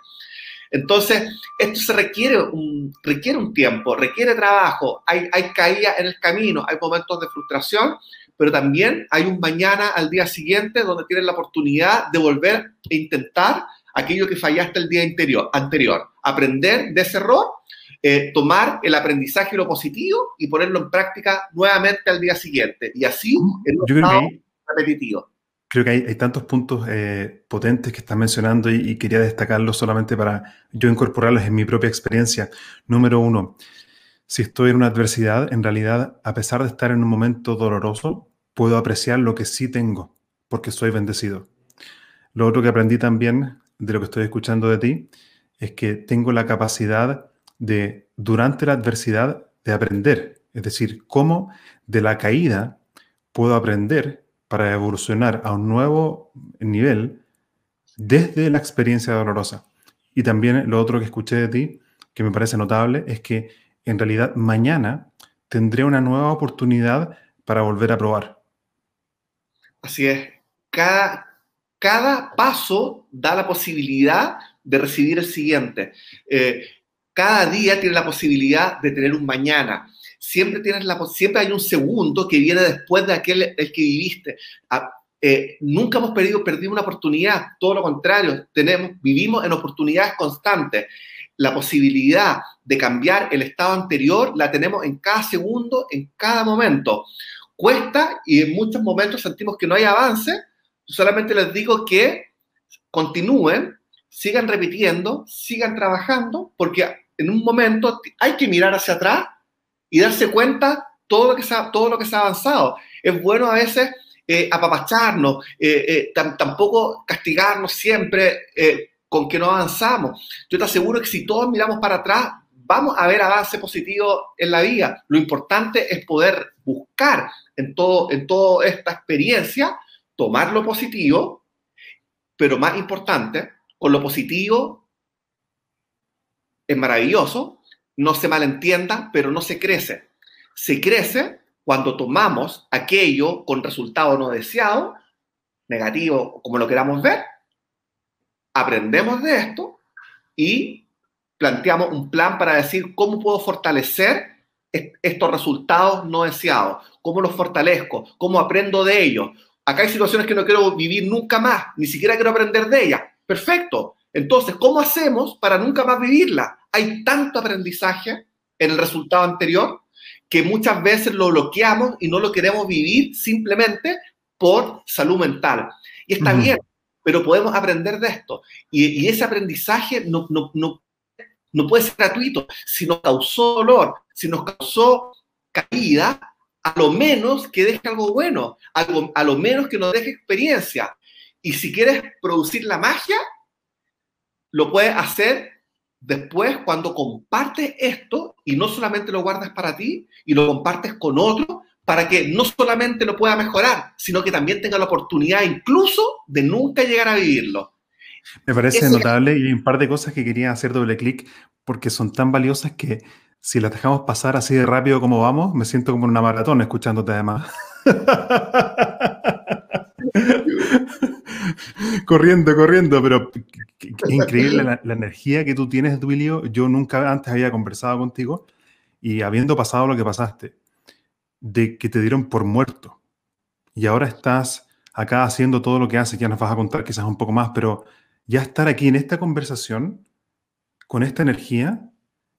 Entonces, esto se requiere un, requiere un tiempo, requiere trabajo, hay, hay caídas en el camino, hay momentos de frustración, pero también hay un mañana al día siguiente donde tienes la oportunidad de volver a intentar aquello que fallaste el día anterior, anterior aprender de ese error, eh, tomar el aprendizaje y lo positivo y ponerlo en práctica nuevamente al día siguiente. Y así en un estado repetitivo creo que hay, tantos puntos eh, potentes que estás mencionando y, quería destacarlos solamente para yo incorporarlos en mi propia experiencia. Número uno, si estoy en una adversidad, en realidad, a pesar de estar en un momento doloroso, puedo apreciar lo que sí tengo, porque soy bendecido. Lo otro que aprendí también de lo que estoy escuchando de ti es que tengo la capacidad de, durante la adversidad, de aprender. Es decir, cómo de la caída puedo aprender para evolucionar a un nuevo nivel desde la experiencia dolorosa. Y también lo otro que escuché de ti, que me parece notable, es que en realidad mañana tendré una nueva oportunidad para volver a probar. Así es. Cada, cada paso da la posibilidad de recibir el siguiente. Eh, cada día tiene la posibilidad de tener un mañana siempre, tienes la, siempre hay un segundo que viene después de aquel el que viviste. Ah, eh, nunca hemos perdido, perdido una oportunidad, todo lo contrario, tenemos, vivimos en oportunidades constantes. La posibilidad de cambiar el estado anterior la tenemos en cada segundo, en cada momento. Cuesta y en muchos momentos sentimos que no hay avance. Solamente les digo que continúen, sigan repitiendo, sigan trabajando, porque en un momento hay que mirar hacia atrás y darse cuenta todo lo que se todo lo que se ha avanzado. Es bueno a veces eh, apapacharnos, eh, eh, tampoco castigarnos siempre con que no avanzamos. Yo te aseguro que si todos miramos para atrás, vamos a ver avance positivo en la vida. Lo importante es poder buscar en, todo, en toda esta experiencia, tomar lo positivo, pero más importante, con lo positivo es maravilloso, no se malentienda, pero no se crece. Se crece cuando tomamos aquello con resultado no deseado, negativo, como lo queramos ver, aprendemos de esto y planteamos un plan para decir cómo puedo fortalecer estos resultados no deseados, cómo los fortalezco, cómo aprendo de ellos. Acá hay situaciones que no quiero vivir nunca más, ni siquiera quiero aprender de ellas. Perfecto. Entonces, ¿cómo hacemos para nunca más vivirla? hay tanto aprendizaje en el resultado anterior que muchas veces lo bloqueamos y no lo queremos vivir simplemente por salud mental. Y está bien, pero podemos aprender de esto. Y, ese aprendizaje no, no, no, no puede ser gratuito. Si nos causó dolor, si nos causó caída, a lo menos que deje algo bueno, algo, a lo menos que nos deje experiencia. Y si quieres producir la magia, lo puedes hacer después cuando compartes esto y no solamente lo guardas para ti y lo compartes con otro, para que no solamente lo pueda mejorar, sino que también tenga la oportunidad incluso de nunca llegar a vivirlo. Me parece notable y hay un par de cosas que quería hacer doble clic porque son tan valiosas que si las dejamos pasar así de rápido como vamos, me siento como en una maratón escuchándote además. corriendo, corriendo, pero qué, increíble la, energía que tú tienes, Duilio. Yo nunca antes había conversado contigo y habiendo pasado lo que pasaste, de que te dieron por muerto y ahora estás acá haciendo todo lo que haces, ya nos vas a contar quizás un poco más, pero ya estar aquí en esta conversación, con esta energía,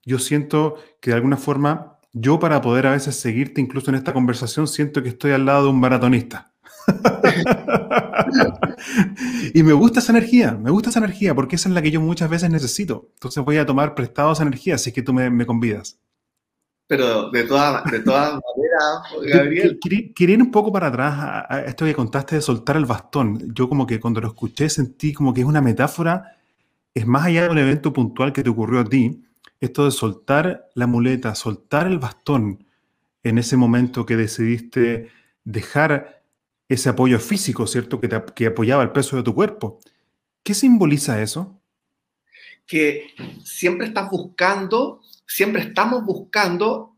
yo siento que de alguna forma, yo para poder a veces seguirte incluso en esta conversación, siento que estoy al lado de un maratonista. y me gusta esa energía, me gusta esa energía porque esa es la que yo muchas veces necesito. Entonces voy a tomar prestado esa energía si es que tú me, me convidas. Pero de todas de toda maneras, Gabriel. Quería ir un poco para atrás a, esto que contaste de soltar el bastón. Yo como que cuando lo escuché sentí como que es una metáfora, es más allá de un evento puntual que te ocurrió a ti, esto de soltar la muleta, soltar el bastón en ese momento que decidiste dejar ese apoyo físico, ¿cierto? Que, que apoyaba el peso de tu cuerpo. ¿Qué simboliza eso? Que siempre estás buscando, siempre estamos buscando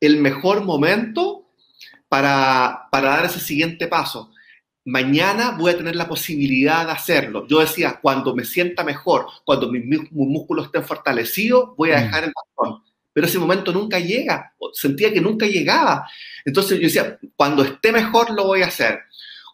el mejor momento para, para dar ese siguiente paso. mañana voy a tener la posibilidad de hacerlo. Yo decía, cuando me sienta mejor, cuando mis, músculos estén fortalecidos, voy a mm. dejar el bastón. Pero ese momento nunca llega, sentía que nunca llegaba. Entonces yo decía, cuando esté mejor lo voy a hacer.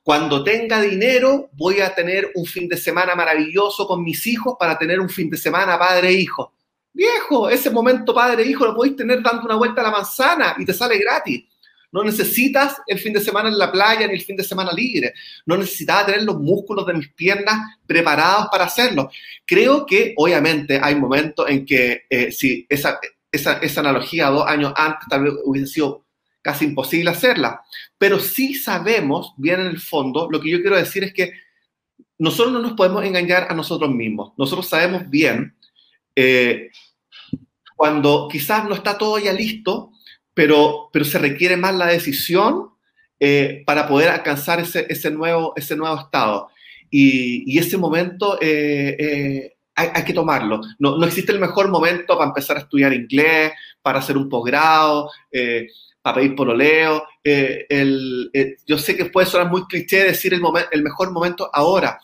Cuando tenga dinero, voy a tener un fin de semana maravilloso con mis hijos para tener un fin de semana padre e hijo. Viejo, ese momento padre e hijo lo podéis tener dando una vuelta a la manzana y te sale gratis. No necesitas el fin de semana en la playa ni el fin de semana libre. No necesitaba tener los músculos de mis piernas preparados para hacerlo. Creo que obviamente hay momentos en que eh, si esa, esa, esa analogía dos años antes tal vez hubiese sido casi imposible hacerla. Pero sí sabemos bien en el fondo, lo que yo quiero decir es que nosotros no nos podemos engañar a nosotros mismos. Nosotros sabemos bien eh, cuando quizás no está todo ya listo, pero, pero se requiere más la decisión eh, para poder alcanzar ese, ese, nuevo, ese nuevo estado. Y, y ese momento eh, eh, hay, que tomarlo. No, no, existe el mejor momento para empezar a estudiar inglés, para hacer un posgrado, para pedir pololeo. El, yo sé que puede sonar muy cliché decir el, el mejor momento ahora,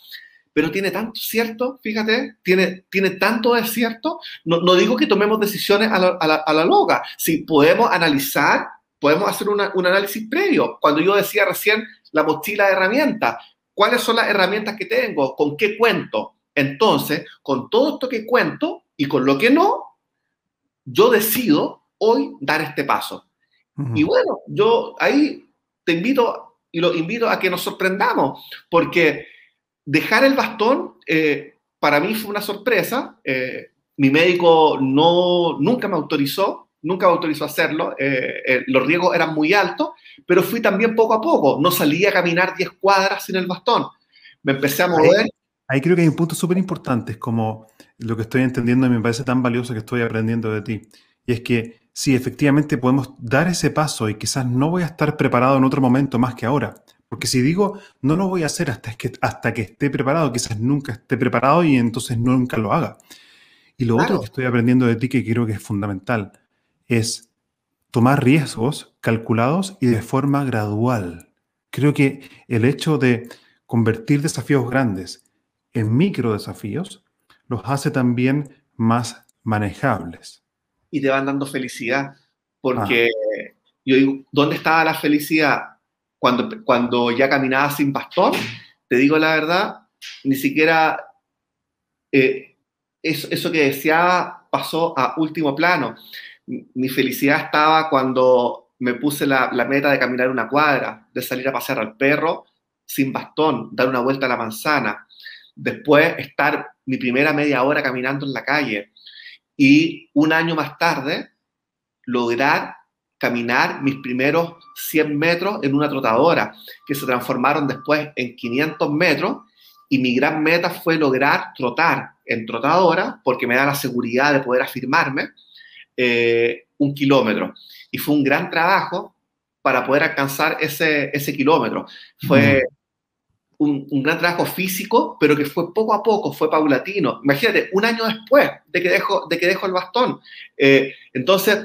pero tiene tanto cierto, fíjate, tiene, tiene tanto de cierto. No, no digo que tomemos decisiones a la, a la, a la loca, si podemos analizar, podemos hacer una, un análisis previo. Cuando yo decía recién la mochila de herramientas, ¿cuáles son las herramientas que tengo? ¿Con qué cuento? Entonces, con todo esto que cuento y con lo que no, yo decido hoy dar este paso. Uh -huh. Y bueno, yo ahí te invito y lo invito a que nos sorprendamos, porque dejar el bastón eh, para mí fue una sorpresa. Eh, mi médico no, nunca me autorizó, nunca me autorizó a hacerlo. Eh, eh, los riesgos eran muy altos, pero fui también poco a poco. No salía a caminar 10 cuadras sin el bastón. Me empecé a mover. Ahí, ahí creo que hay un punto súper importante, es como lo que estoy entendiendo y me parece tan valioso que estoy aprendiendo de ti. Y es que sí, efectivamente podemos dar ese paso y quizás no voy a estar preparado en otro momento más que ahora porque si digo, no lo voy a hacer hasta que, hasta que esté preparado, quizás nunca esté preparado y entonces nunca lo haga. Y lo claro. otro que estoy aprendiendo de ti, que creo que es fundamental, es tomar riesgos calculados y de forma gradual. Creo que el hecho de convertir desafíos grandes en micro desafíos los hace también más manejables. Y te van dando felicidad, porque ah. yo digo, ¿dónde estaba la felicidad? Cuando, cuando ya caminaba sin bastón, te digo la verdad, ni siquiera eh, eso, eso, que deseaba pasó a último plano. Mi felicidad estaba cuando me puse la, la, meta de caminar una cuadra, de salir a pasear al perro sin bastón, dar una vuelta a la manzana, después estar mi primera media hora caminando en la calle y un año más tarde lograr caminar mis primeros 100 metros en una trotadora, que se transformaron después en 500 metros, y mi gran meta fue lograr trotar en trotadora, porque me da la seguridad de poder afirmarme, eh, un kilómetro. Y fue un gran trabajo para poder alcanzar ese, ese kilómetro. Fue mm. un, un, gran trabajo físico, pero que fue poco a poco, fue paulatino. Imagínate, un año después de que dejo, de que dejo el bastón. Eh, entonces,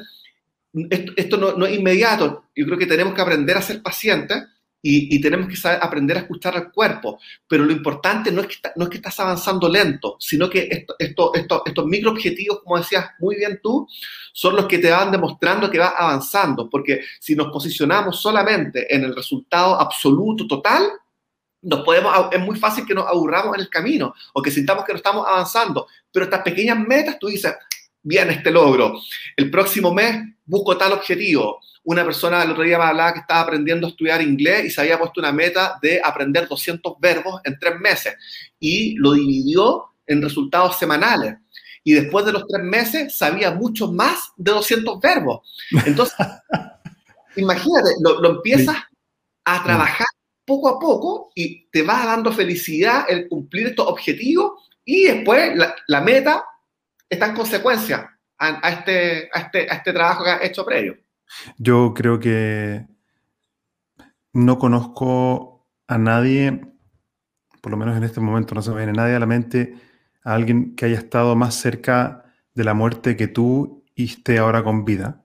esto, esto no, no, es inmediato. Yo creo que tenemos que aprender a ser pacientes y, y, tenemos que saber, aprender a escuchar al cuerpo. Pero lo importante no es que, no es que estás avanzando lento, sino que esto, esto, esto, estos micro objetivos, como decías muy bien tú, son los que te van demostrando que vas avanzando. Porque si nos posicionamos solamente en el resultado absoluto, total, nos podemos, es muy fácil que nos aburramos en el camino o que sintamos que no estamos avanzando. Pero estas pequeñas metas, tú dices, bien este logro. El próximo mes busco tal objetivo. Una persona el otro día me hablaba que estaba aprendiendo a estudiar inglés y se había puesto una meta de aprender 200 verbos en tres meses y lo dividió en resultados semanales. Y después de los tres meses sabía mucho más de 200 verbos. Entonces, imagínate, lo, lo empiezas a trabajar poco a poco y te va dando felicidad el cumplir estos objetivos y después la, la meta está en consecuencia a, este, a, este, a este trabajo que has hecho previo. Yo creo que no conozco a nadie, por lo menos en este momento no se me viene nadie a la mente, a alguien que haya estado más cerca de la muerte que tú y esté ahora con vida.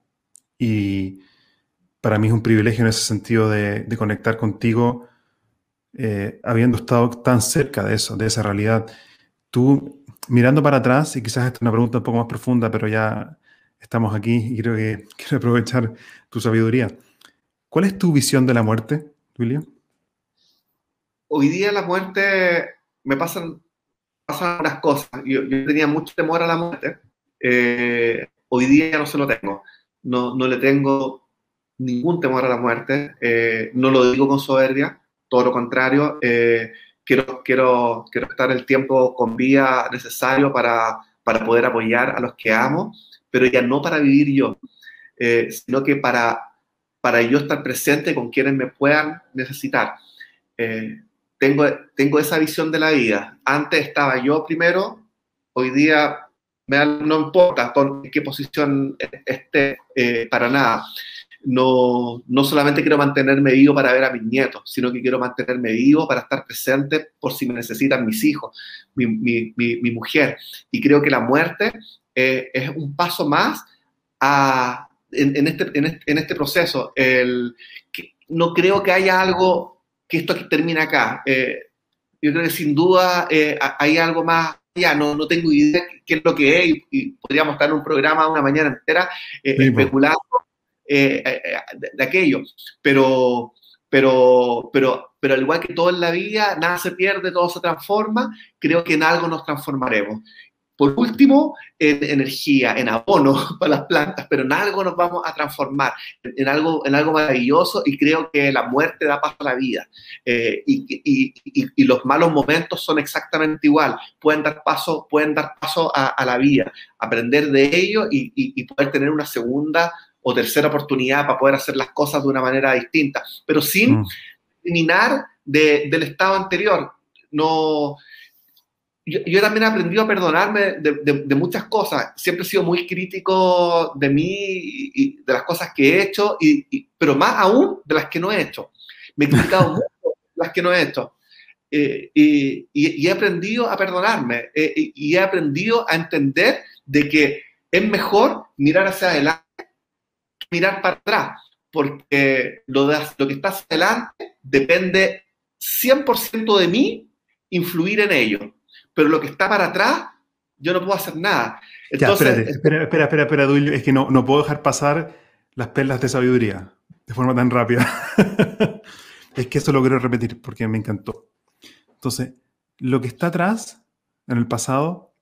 Y para mí es un privilegio en ese sentido de, de conectar contigo eh, habiendo estado tan cerca de eso, de esa realidad, tú mirando para atrás, y quizás esta es una pregunta un poco más profunda, pero ya estamos aquí y creo que quiero aprovechar tu sabiduría. ¿Cuál es tu visión de la muerte, William? Hoy día la muerte me pasan, pasan unas cosas. Yo, tenía mucho temor a la muerte. Eh, hoy día no se lo tengo. No, no le tengo ningún temor a la muerte. Eh, no lo digo con soberbia, todo lo contrario. Eh, quiero, quiero, quiero estar el tiempo con vida necesario para, para poder apoyar a los que amo, pero ya no para vivir yo, sino que para, para yo estar presente con quienes me puedan necesitar. tengo, tengo esa visión de la vida. Antes estaba yo primero, hoy día no importa en qué posición esté, eh, para nada. No, no solamente quiero mantenerme vivo para ver a mis nietos, sino que quiero mantenerme vivo para estar presente por si me necesitan mis hijos, mi, mi, mi, mujer. Y creo que la muerte eh, es un paso más a, en, este, en, este, en, este, proceso. El, que no creo que haya algo que esto termine acá. Eh, yo creo que sin duda hay algo más ya no, no tengo idea qué es lo que es y, podríamos estar en un programa una mañana entera eh, especulando eh, eh, de, aquello. Pero, pero, pero, pero al igual que todo en la vida, nada se pierde, todo se transforma, creo que en algo nos transformaremos. Por último, en energía, en abono para las plantas, pero en algo nos vamos a transformar, en algo, en algo maravilloso y creo que la muerte da paso a la vida. Eh, y, y, los malos momentos son exactamente igual, pueden dar paso, pueden dar paso a, la vida, aprender de ello y, poder tener una segunda o tercera oportunidad para poder hacer las cosas de una manera distinta, pero sin mm. eliminar del estado anterior. No, yo, también he aprendido a perdonarme de, muchas cosas. Siempre he sido muy crítico de mí y, de las cosas que he hecho, y, pero más aún de las que no he hecho. Me he criticado mucho de las que no he hecho. Eh, y, he aprendido a perdonarme eh, y he aprendido a entender de que es mejor mirar hacia adelante mirar para atrás, porque lo, de, lo que está hacia adelante depende 100% de mí influir en ello pero lo que está para atrás, yo no puedo hacer nada. Entonces, ya, espera, espera, espera, espera, Duilio, es que no, no puedo dejar pasar las perlas de sabiduría de forma tan rápida. es que eso lo quiero repetir porque me encantó. Entonces, lo que está atrás, en el pasado,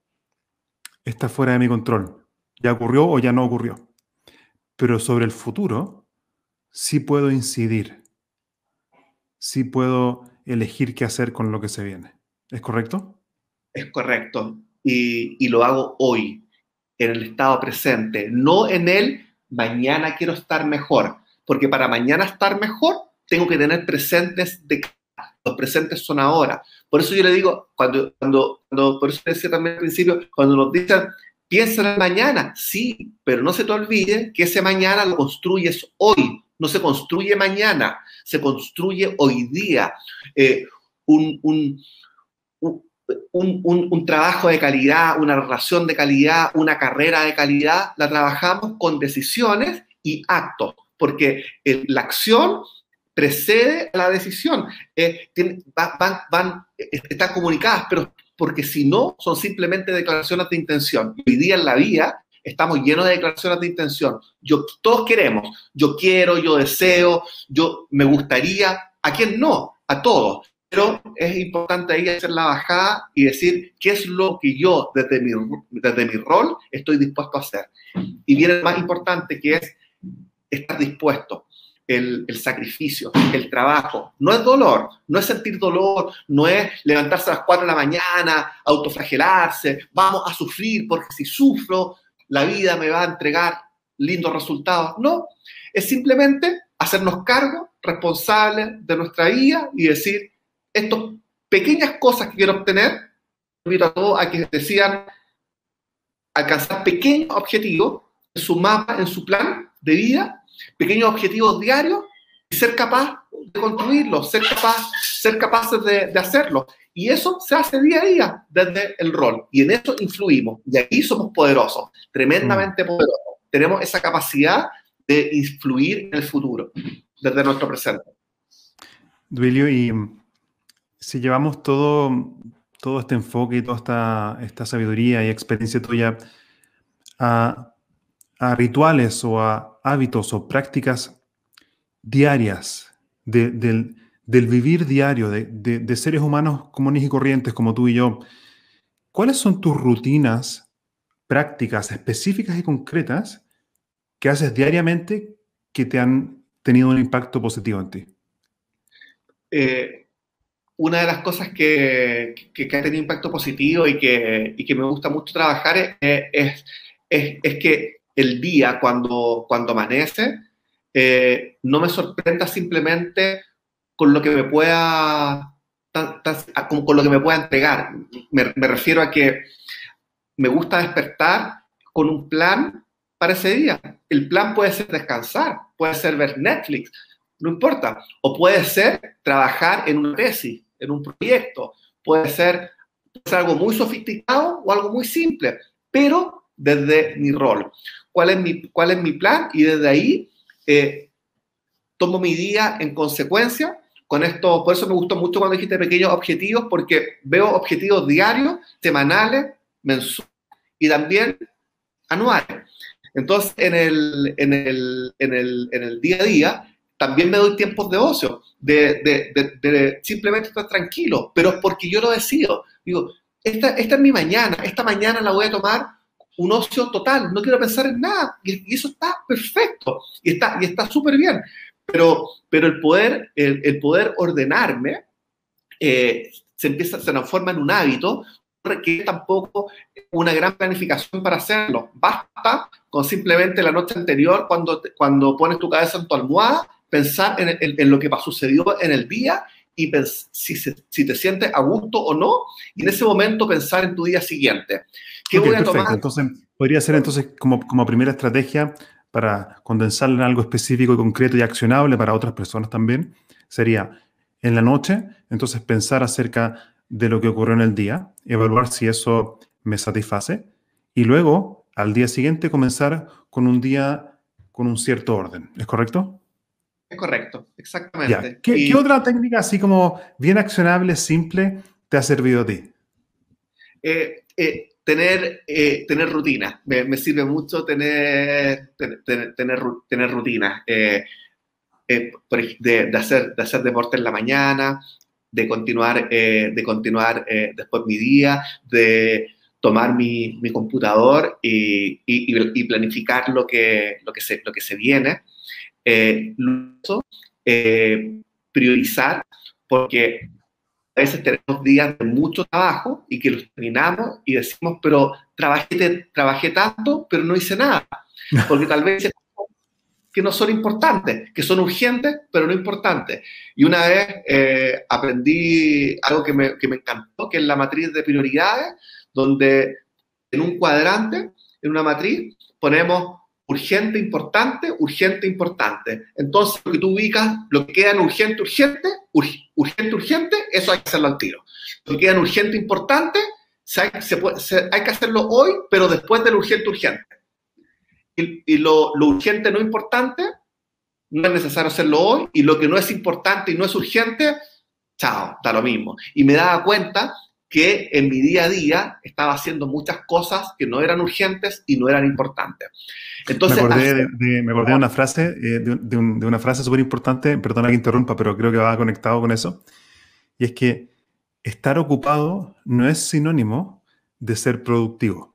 está fuera de mi control. Ya ocurrió o ya no ocurrió. Pero sobre el futuro, sí puedo incidir. Sí puedo elegir qué hacer con lo que se viene. ¿Es correcto? es correcto y, lo hago hoy, en el estado presente, no en el mañana quiero estar mejor, porque para mañana estar mejor tengo que tener presentes de los presentes son ahora. Por eso yo le digo, cuando, cuando, cuando por eso decía también al principio, cuando nos dicen, piensa en el mañana, sí, pero no se te olvide que ese mañana lo construyes hoy, no se construye mañana, se construye hoy día. Eh, un, un, un, trabajo de calidad, una relación de calidad, una carrera de calidad, la trabajamos con decisiones y actos, porque la acción precede a la decisión. Eh, van, van, están comunicadas, pero porque si no, son simplemente declaraciones de intención. Hoy día en la vida estamos llenos de declaraciones de intención. Yo, todos queremos, yo quiero, yo deseo, yo me gustaría, ¿a quién no? A todos. Pero es importante ahí hacer la bajada y decir qué es lo que yo desde mi, desde mi rol estoy dispuesto a hacer. Y viene lo más importante que es estar dispuesto. El, sacrificio, el trabajo. No es dolor, no es sentir dolor, no es levantarse a las 4 de la mañana, autoflagelarse, vamos a sufrir porque si sufro, la vida me va a entregar lindos resultados. No, es simplemente hacernos cargo responsables de nuestra vida y decir, estas pequeñas cosas que quiero obtener, invito a todos a que decían alcanzar pequeños objetivos en su mapa, en su plan de vida, pequeños objetivos diarios y ser capaz de construirlos, ser, capaz, ser capaces de, de hacerlo. Y eso se hace día a día desde el rol. Y en eso influimos. Y ahí somos poderosos, tremendamente mm. poderosos. Tenemos esa capacidad de influir en el futuro desde nuestro presente. Duilio, y si llevamos todo, todo este enfoque y toda esta, esta sabiduría y experiencia tuya a, rituales o a hábitos o prácticas diarias del, vivir diario de, de, seres humanos comunes y corrientes como tú y yo, ¿cuáles son tus rutinas prácticas específicas y concretas que haces diariamente que te han tenido un impacto positivo en ti? Eh, una de las cosas que, que, ha tenido impacto positivo y que, y que me gusta mucho trabajar es, es, es, que el día, cuando, cuando amanece, eh, no me sorprenda simplemente con lo que me pueda, con, lo que me pueda entregar. Me, refiero a que me gusta despertar con un plan para ese día. El plan puede ser descansar, puede ser ver Netflix, no importa. O puede ser trabajar en una tesis, en un proyecto. Puede ser, algo muy sofisticado o algo muy simple, pero desde mi rol. ¿Cuál es mi, cuál es mi plan? Y desde ahí eh, tomo mi día en consecuencia. Con esto, por eso me gustó mucho cuando dijiste pequeños objetivos, porque veo objetivos diarios, semanales, mensuales y también anuales. Entonces, en el, en el, en el, en el día a día, también me doy tiempos de ocio, de, de, de, simplemente estar tranquilo, pero es porque yo lo decido. Digo, esta, esta es mi mañana, esta mañana la voy a tomar un ocio total, no quiero pensar en nada, y, eso está perfecto, y está y está súper bien, pero, pero el, poder, el, el poder ordenarme eh, se empieza, se transforma en un hábito, requiere tampoco una gran planificación para hacerlo, basta con simplemente la noche anterior, cuando, cuando pones tu cabeza en tu almohada, pensar en, lo que sucedió en el día y si, si, te sientes a gusto o no, y en ese momento pensar en tu día siguiente. ¿Qué voy a tomar? Entonces, podría ser entonces como, como primera estrategia para condensarlo en algo específico y concreto y accionable para otras personas también, sería en la noche, entonces pensar acerca de lo que ocurrió en el día, evaluar si eso me satisface y luego al día siguiente comenzar con un día con un cierto orden. ¿Es correcto? Es correcto, exactamente. ¿Qué, otra técnica así como bien accionable, simple, te ha servido a ti? Eh, eh, tener, eh, tener rutina. Me, sirve mucho tener, tener, tener, rutina. de, hacer, de hacer deporte en la mañana, de continuar, de continuar después mi día, de tomar mi, mi computador y, y, planificar lo que, lo, que se, lo que se viene. Eh, eh, priorizar, porque a veces tenemos días de mucho trabajo y que los terminamos y decimos, pero trabajé, trabajé tanto, pero no hice nada. Porque tal vez que no son importantes, que son urgentes, pero no importantes. Y una vez eh, aprendí algo que me, que me encantó, que es la matriz de prioridades, donde en un cuadrante, en una matriz, ponemos urgente, importante, urgente, importante. Entonces, lo que tú ubicas, lo que queda en urgente, urgente, urgente, urgente, eso hay que hacerlo al tiro. Lo que queda en urgente, importante, se hay, que hacerlo hoy, pero después del urgente, urgente. Y, lo, lo, urgente no importante, no es necesario hacerlo hoy, y lo que no es importante y no es urgente, chao, da lo mismo. Y me daba cuenta que en mi día a día estaba haciendo muchas cosas que no eran urgentes y no eran importantes. Entonces, me acordé, de, me acordé de, una frase, eh, de, una frase súper importante, perdona que interrumpa, pero creo que va conectado con eso, y es que estar ocupado no es sinónimo de ser productivo.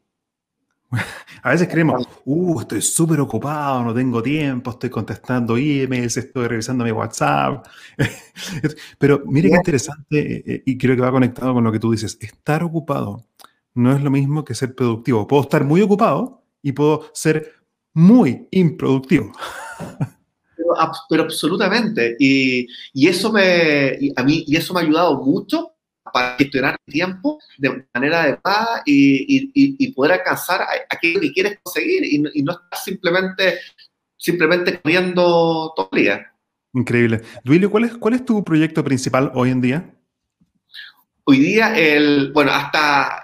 A veces creemos, uh, estoy súper ocupado, no tengo tiempo, estoy contestando emails, estoy revisando mi WhatsApp. Pero mire qué interesante, eh, eh, y creo que va conectado con lo que tú dices, estar ocupado no es lo mismo que ser productivo. Puedo estar muy ocupado y puedo ser muy improductivo. Pero, absolutamente. Y, y, eso me, a mí, y eso me ha ayudado mucho para gestionar el tiempo de manera adecuada y, y, poder alcanzar aquello que quieres conseguir y, no estar simplemente, simplemente corriendo todo el día. Increíble. Duilio, ¿cuál es, ¿cuál es tu proyecto principal hoy en día? Hoy día, el, bueno, hasta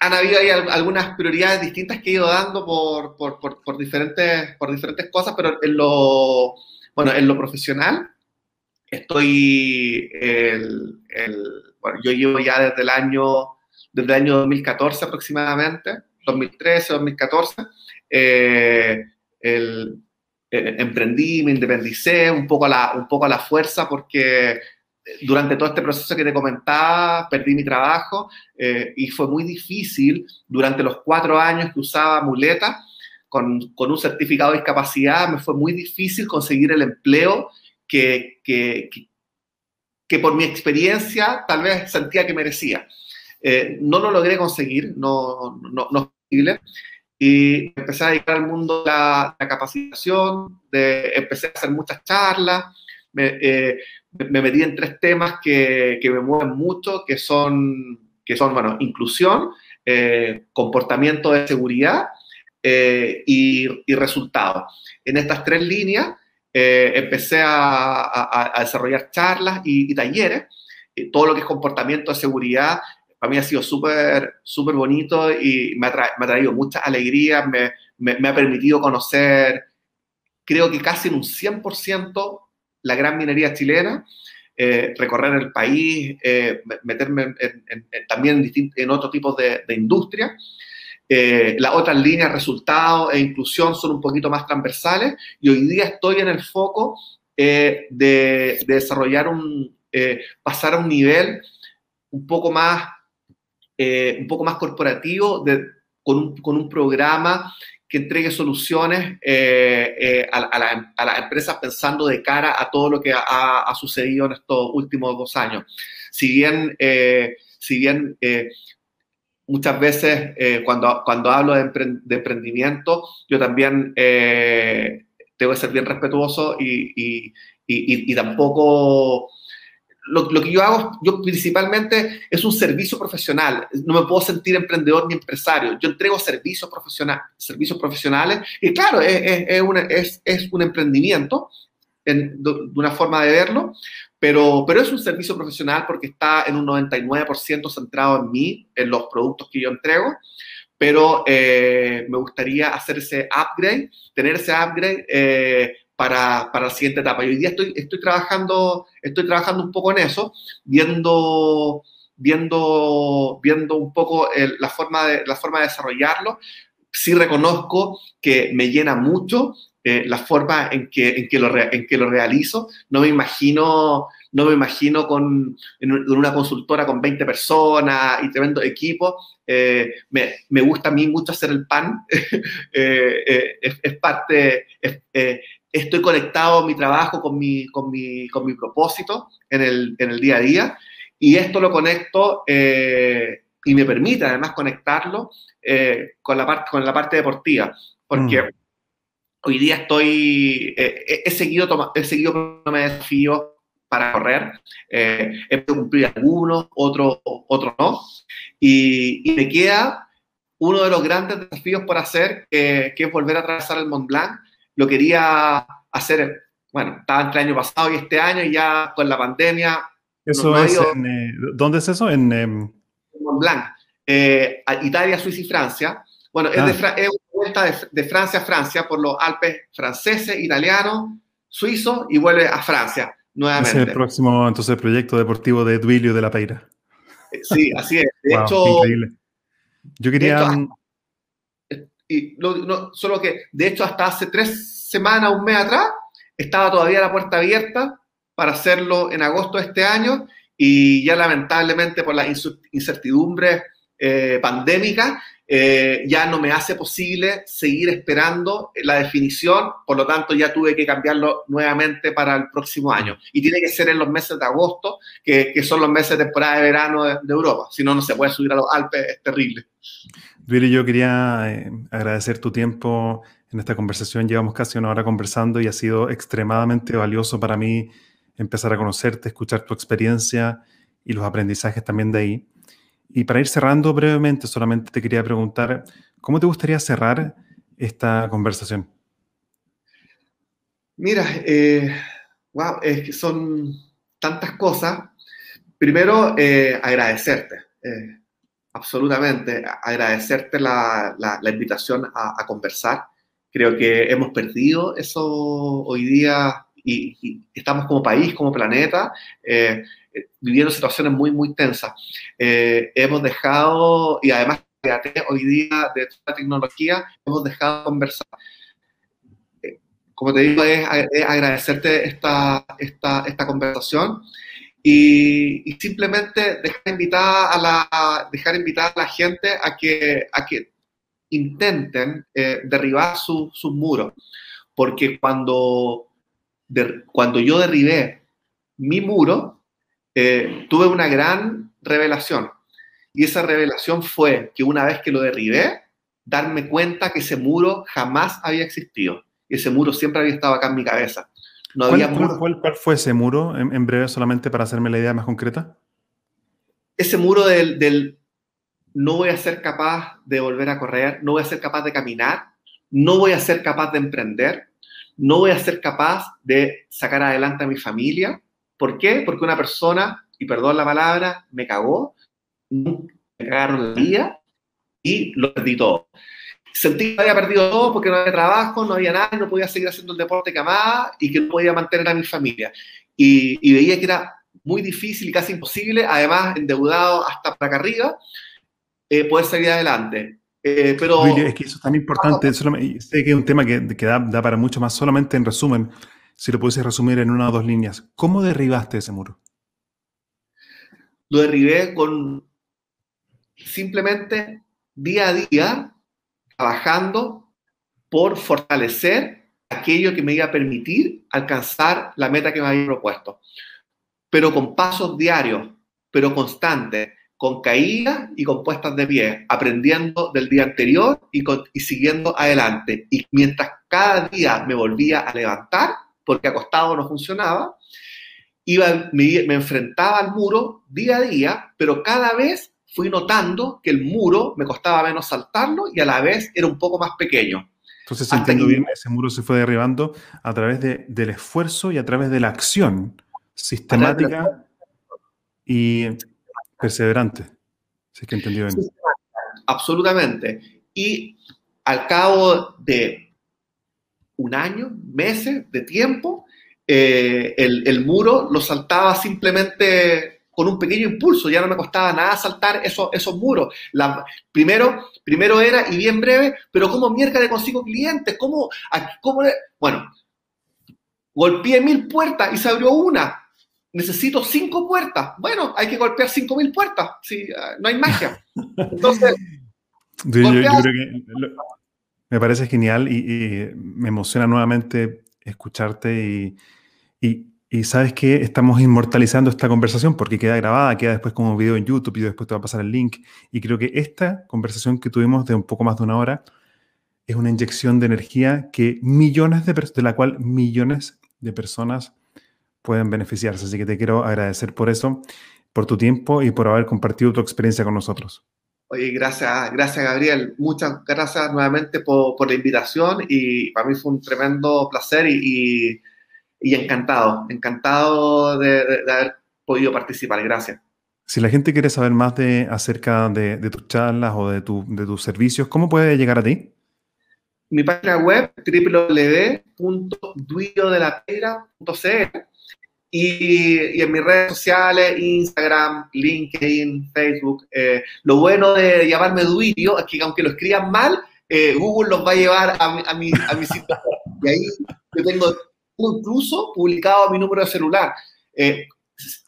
han habido ahí algunas prioridades distintas que he ido dando por, por, por, por, diferentes, por diferentes cosas, pero en lo, bueno, en lo profesional, estoy, bueno, yo llevo ya desde el año, desde el año 2014 aproximadamente, 2013, 2014, eh, el, eh, emprendí, me independicé un poco, a la, un poco a la fuerza porque durante todo este proceso que te comentaba, perdí mi trabajo eh, y fue muy difícil durante los cuatro años que usaba muleta, con, con, un certificado de discapacidad, me fue muy difícil conseguir el empleo que, que, que, por mi experiencia tal vez sentía que merecía. Eh, no lo logré conseguir, no, no, no es posible. Y empecé a dedicar al mundo la, la capacitación, de, empecé a hacer muchas charlas, me, eh, me metí en tres temas que, que, me mueven mucho, que son, que son bueno, inclusión, eh, comportamiento de seguridad eh, y, y resultados. En estas tres líneas eh, empecé a, a, a, desarrollar charlas y, y talleres. todo lo que es comportamiento de seguridad, para mí ha sido súper, súper bonito y me ha, me ha, traído mucha alegría, me, me, me, ha permitido conocer, creo que casi en un 100% la gran minería chilena, eh, recorrer el país, eh, meterme en, en, en, también en, otro tipo de, de industria. Eh, las otras líneas, resultados e inclusión son un poquito más transversales y hoy día estoy en el foco eh, de, de, desarrollar un, eh, pasar a un nivel un poco más, un poco más corporativo de, con, un, con un programa que entregue soluciones a, a, la, a, las empresas pensando de cara a todo lo que ha, ha sucedido en estos últimos dos años. Si bien, si bien muchas veces eh, cuando, cuando hablo de, empre de, emprendimiento, yo también tengo que ser bien respetuoso y, y, y, y tampoco lo, lo, que yo hago, yo principalmente es un servicio profesional. No me puedo sentir emprendedor ni empresario. Yo entrego servicios, profesional, servicios profesionales y claro, es, es, es, un, es, un emprendimiento en, de, una forma de verlo, pero, pero es un servicio profesional porque está en un 99% centrado en mí, en los productos que yo entrego. Pero eh, me gustaría hacer ese upgrade, tener ese upgrade eh, para, para, la siguiente etapa. Y hoy día estoy, estoy, trabajando, estoy trabajando un poco en eso, viendo, viendo, viendo un poco el, la, forma de, la forma de desarrollarlo. Sí reconozco que me llena mucho eh, la forma en que, en, que lo re, en que lo realizo. No me imagino, no me imagino con, en una consultora con 20 personas y tremendo equipo. Eh, me, me, gusta a mí mucho hacer el pan. eh, es, es, parte, es, eh, estoy conectado mi trabajo con mi, con mi, con mi propósito en el, en el, día a día y esto lo conecto eh, y me permite además conectarlo eh, con, la parte, con la parte deportiva, porque mm. Hoy día estoy, eh, he seguido, toma, he seguido desafíos para correr, eh, he cumplido algunos, otros otro no, y, y, me queda uno de los grandes desafíos por hacer, que es volver a atravesar el Mont Blanc, lo quería hacer, bueno, estaba entre el año pasado y este año y ya con la pandemia. Eso no, no es en, eh, ¿Dónde es eso? En, eh... Mont Blanc, eh, Italia, Suiza y Francia. Bueno, ah. es, de, es, una vuelta de, de, Francia a Francia por los Alpes franceses, italianos, suizos y vuelve a Francia nuevamente. Es el próximo, entonces, proyecto deportivo de Duilio de la Peira. Eh, sí, así es. De wow, hecho, increíble. Yo quería... Hecho, y lo, no, solo que, de hecho, hasta hace tres semanas, un mes atrás, estaba todavía la puerta abierta para hacerlo en agosto de este año y ya lamentablemente por la incertidumbre eh, pandémica eh, ya no me hace posible seguir esperando la definición, por lo tanto ya tuve que cambiarlo nuevamente para el próximo año. Y tiene que ser en los meses de agosto, que, son los meses de temporada de verano de, Europa, si no, no se puede subir a los Alpes, es terrible. Duili, yo quería eh, agradecer tu tiempo en esta conversación. Llevamos casi una hora conversando y ha sido extremadamente valioso para mí empezar a conocerte, escuchar tu experiencia y los aprendizajes también de ahí. Y para ir cerrando brevemente, solamente te quería preguntar, ¿cómo te gustaría cerrar esta conversación? Mira, eh, wow, que son tantas cosas. Primero, eh, agradecerte. Eh, absolutamente agradecerte la, la, invitación a, conversar. Creo que hemos perdido eso hoy día y, estamos como país, como planeta, eh, viviendo situaciones muy, muy tensas. hemos dejado, y además hoy día de la tecnología, hemos dejado de conversar. Como te digo, es, agradecerte esta, esta, esta conversación y, simplemente dejar invitada a la, dejar invitada a la gente a que, a que intenten eh, derribar sus muros. Porque cuando, cuando yo derribé mi muro, eh, tuve una gran revelación. Y esa revelación fue que una vez que lo derribé, darme cuenta que ese muro jamás había existido. Y ese muro siempre había estado acá en mi cabeza. No ¿Cuál, había ¿cuál, fue ese muro, en, breve, solamente para hacerme la idea más concreta? Ese muro del, del, no voy a ser capaz de volver a correr, no voy a ser capaz de caminar, no voy a ser capaz de emprender, no voy a ser capaz de sacar adelante a mi familia. ¿Por qué? Porque una persona, y perdón la palabra, me cagó, me cagaron la vida y lo perdí todo sentí que había perdido todo porque no había trabajo, no había nada, no podía seguir haciendo el deporte que amaba y que no podía mantener a mi familia. Y, veía que era muy difícil y casi imposible, además endeudado hasta para acá arriba, eh, poder salir adelante. Eh, pero, es que eso es tan importante, sé que es un tema que, da, da, para mucho más, solamente en resumen, si lo pudiese resumir en una o dos líneas, ¿cómo derribaste ese muro? Lo derribé con simplemente día a día trabajando por fortalecer aquello que me iba a permitir alcanzar la meta que me había propuesto. Pero con pasos diarios, pero constantes, con caídas y con puestas de pie, aprendiendo del día anterior y, y siguiendo adelante. Y mientras cada día me volvía a levantar, porque acostado no funcionaba, iba, me, me enfrentaba al muro día a día, pero cada vez fui notando que el muro me costaba menos saltarlo y a la vez era un poco más pequeño. Entonces, entiendo bien, ese muro se fue derribando a través de, del esfuerzo y a través de la acción sistemática y perseverante. Si que entendido bien. Absolutamente. Y al cabo de un año, meses de tiempo, eh, el, muro lo saltaba simplemente con un pequeño impulso, ya no me costaba nada saltar esos, esos muros. Primero, primero era, y bien breve, pero ¿cómo mierda le consigo clientes? ¿Cómo, cómo Bueno, golpeé mil puertas y se abrió una. Necesito cinco puertas. Bueno, hay que golpear cinco mil puertas. Sí, ah, no hay magia. Entonces, me parece genial y, me emociona nuevamente escucharte y y sabes que estamos inmortalizando esta conversación porque queda grabada, queda después como video en YouTube y después te va a pasar el link. Y creo que esta conversación que tuvimos de un poco más de una hora es una inyección de energía que millones de, de la cual millones de personas pueden beneficiarse. Así que te quiero agradecer por eso, por tu tiempo y por haber compartido tu experiencia con nosotros. Oye, gracias, gracias Gabriel. Muchas gracias nuevamente por, por la invitación y para mí fue un tremendo placer y y encantado, encantado de, haber podido participar. Gracias. Si la gente quiere saber más de, acerca de, tus charlas o de, tu, de tus servicios, ¿cómo puede llegar a ti? Mi página web www.duillodelatera.cl y, y en mis redes sociales, Instagram, LinkedIn, Facebook. Eh, lo bueno de llamarme Duilio es que aunque lo escriban mal, eh, Google los va a llevar a a mi, a mi sitio. Y ahí yo tengo incluso publicado mi número de celular. Eh,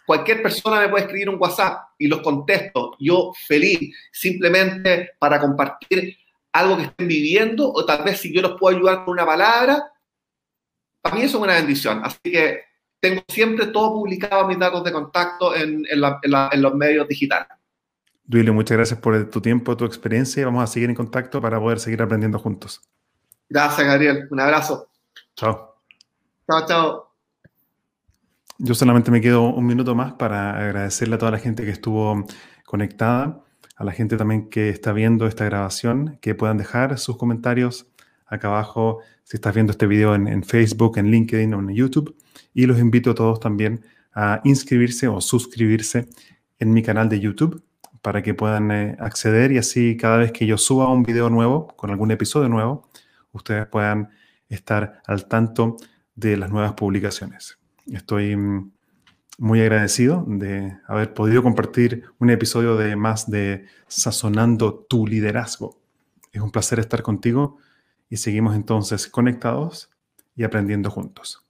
cualquier persona me puede escribir un WhatsApp y los contesto. Yo feliz, simplemente para compartir algo que estén viviendo o tal vez si yo los puedo ayudar con una palabra. Para mí es una bendición. Así que tengo siempre todo publicado, mis datos de contacto en, los medios digitales. Duilio, muchas gracias por tu tiempo, tu experiencia y vamos a seguir en contacto para poder seguir aprendiendo juntos. Gracias, Gabriel. Un abrazo. Chao. Chao, chao. Yo solamente me quedo un minuto más para agradecerle a toda la gente que estuvo conectada, a la gente también que está viendo esta grabación, que puedan dejar sus comentarios acá abajo si estás viendo este video en, Facebook, en LinkedIn o en YouTube. Y los invito a todos también a inscribirse o suscribirse en mi canal de YouTube para que puedan eh, acceder y así cada vez que yo suba un video nuevo con algún episodio nuevo, ustedes puedan estar al tanto de las nuevas publicaciones. Estoy mm, muy agradecido de haber podido compartir un episodio de más de Sazonando tu liderazgo. Es un placer estar contigo y seguimos entonces conectados y aprendiendo juntos.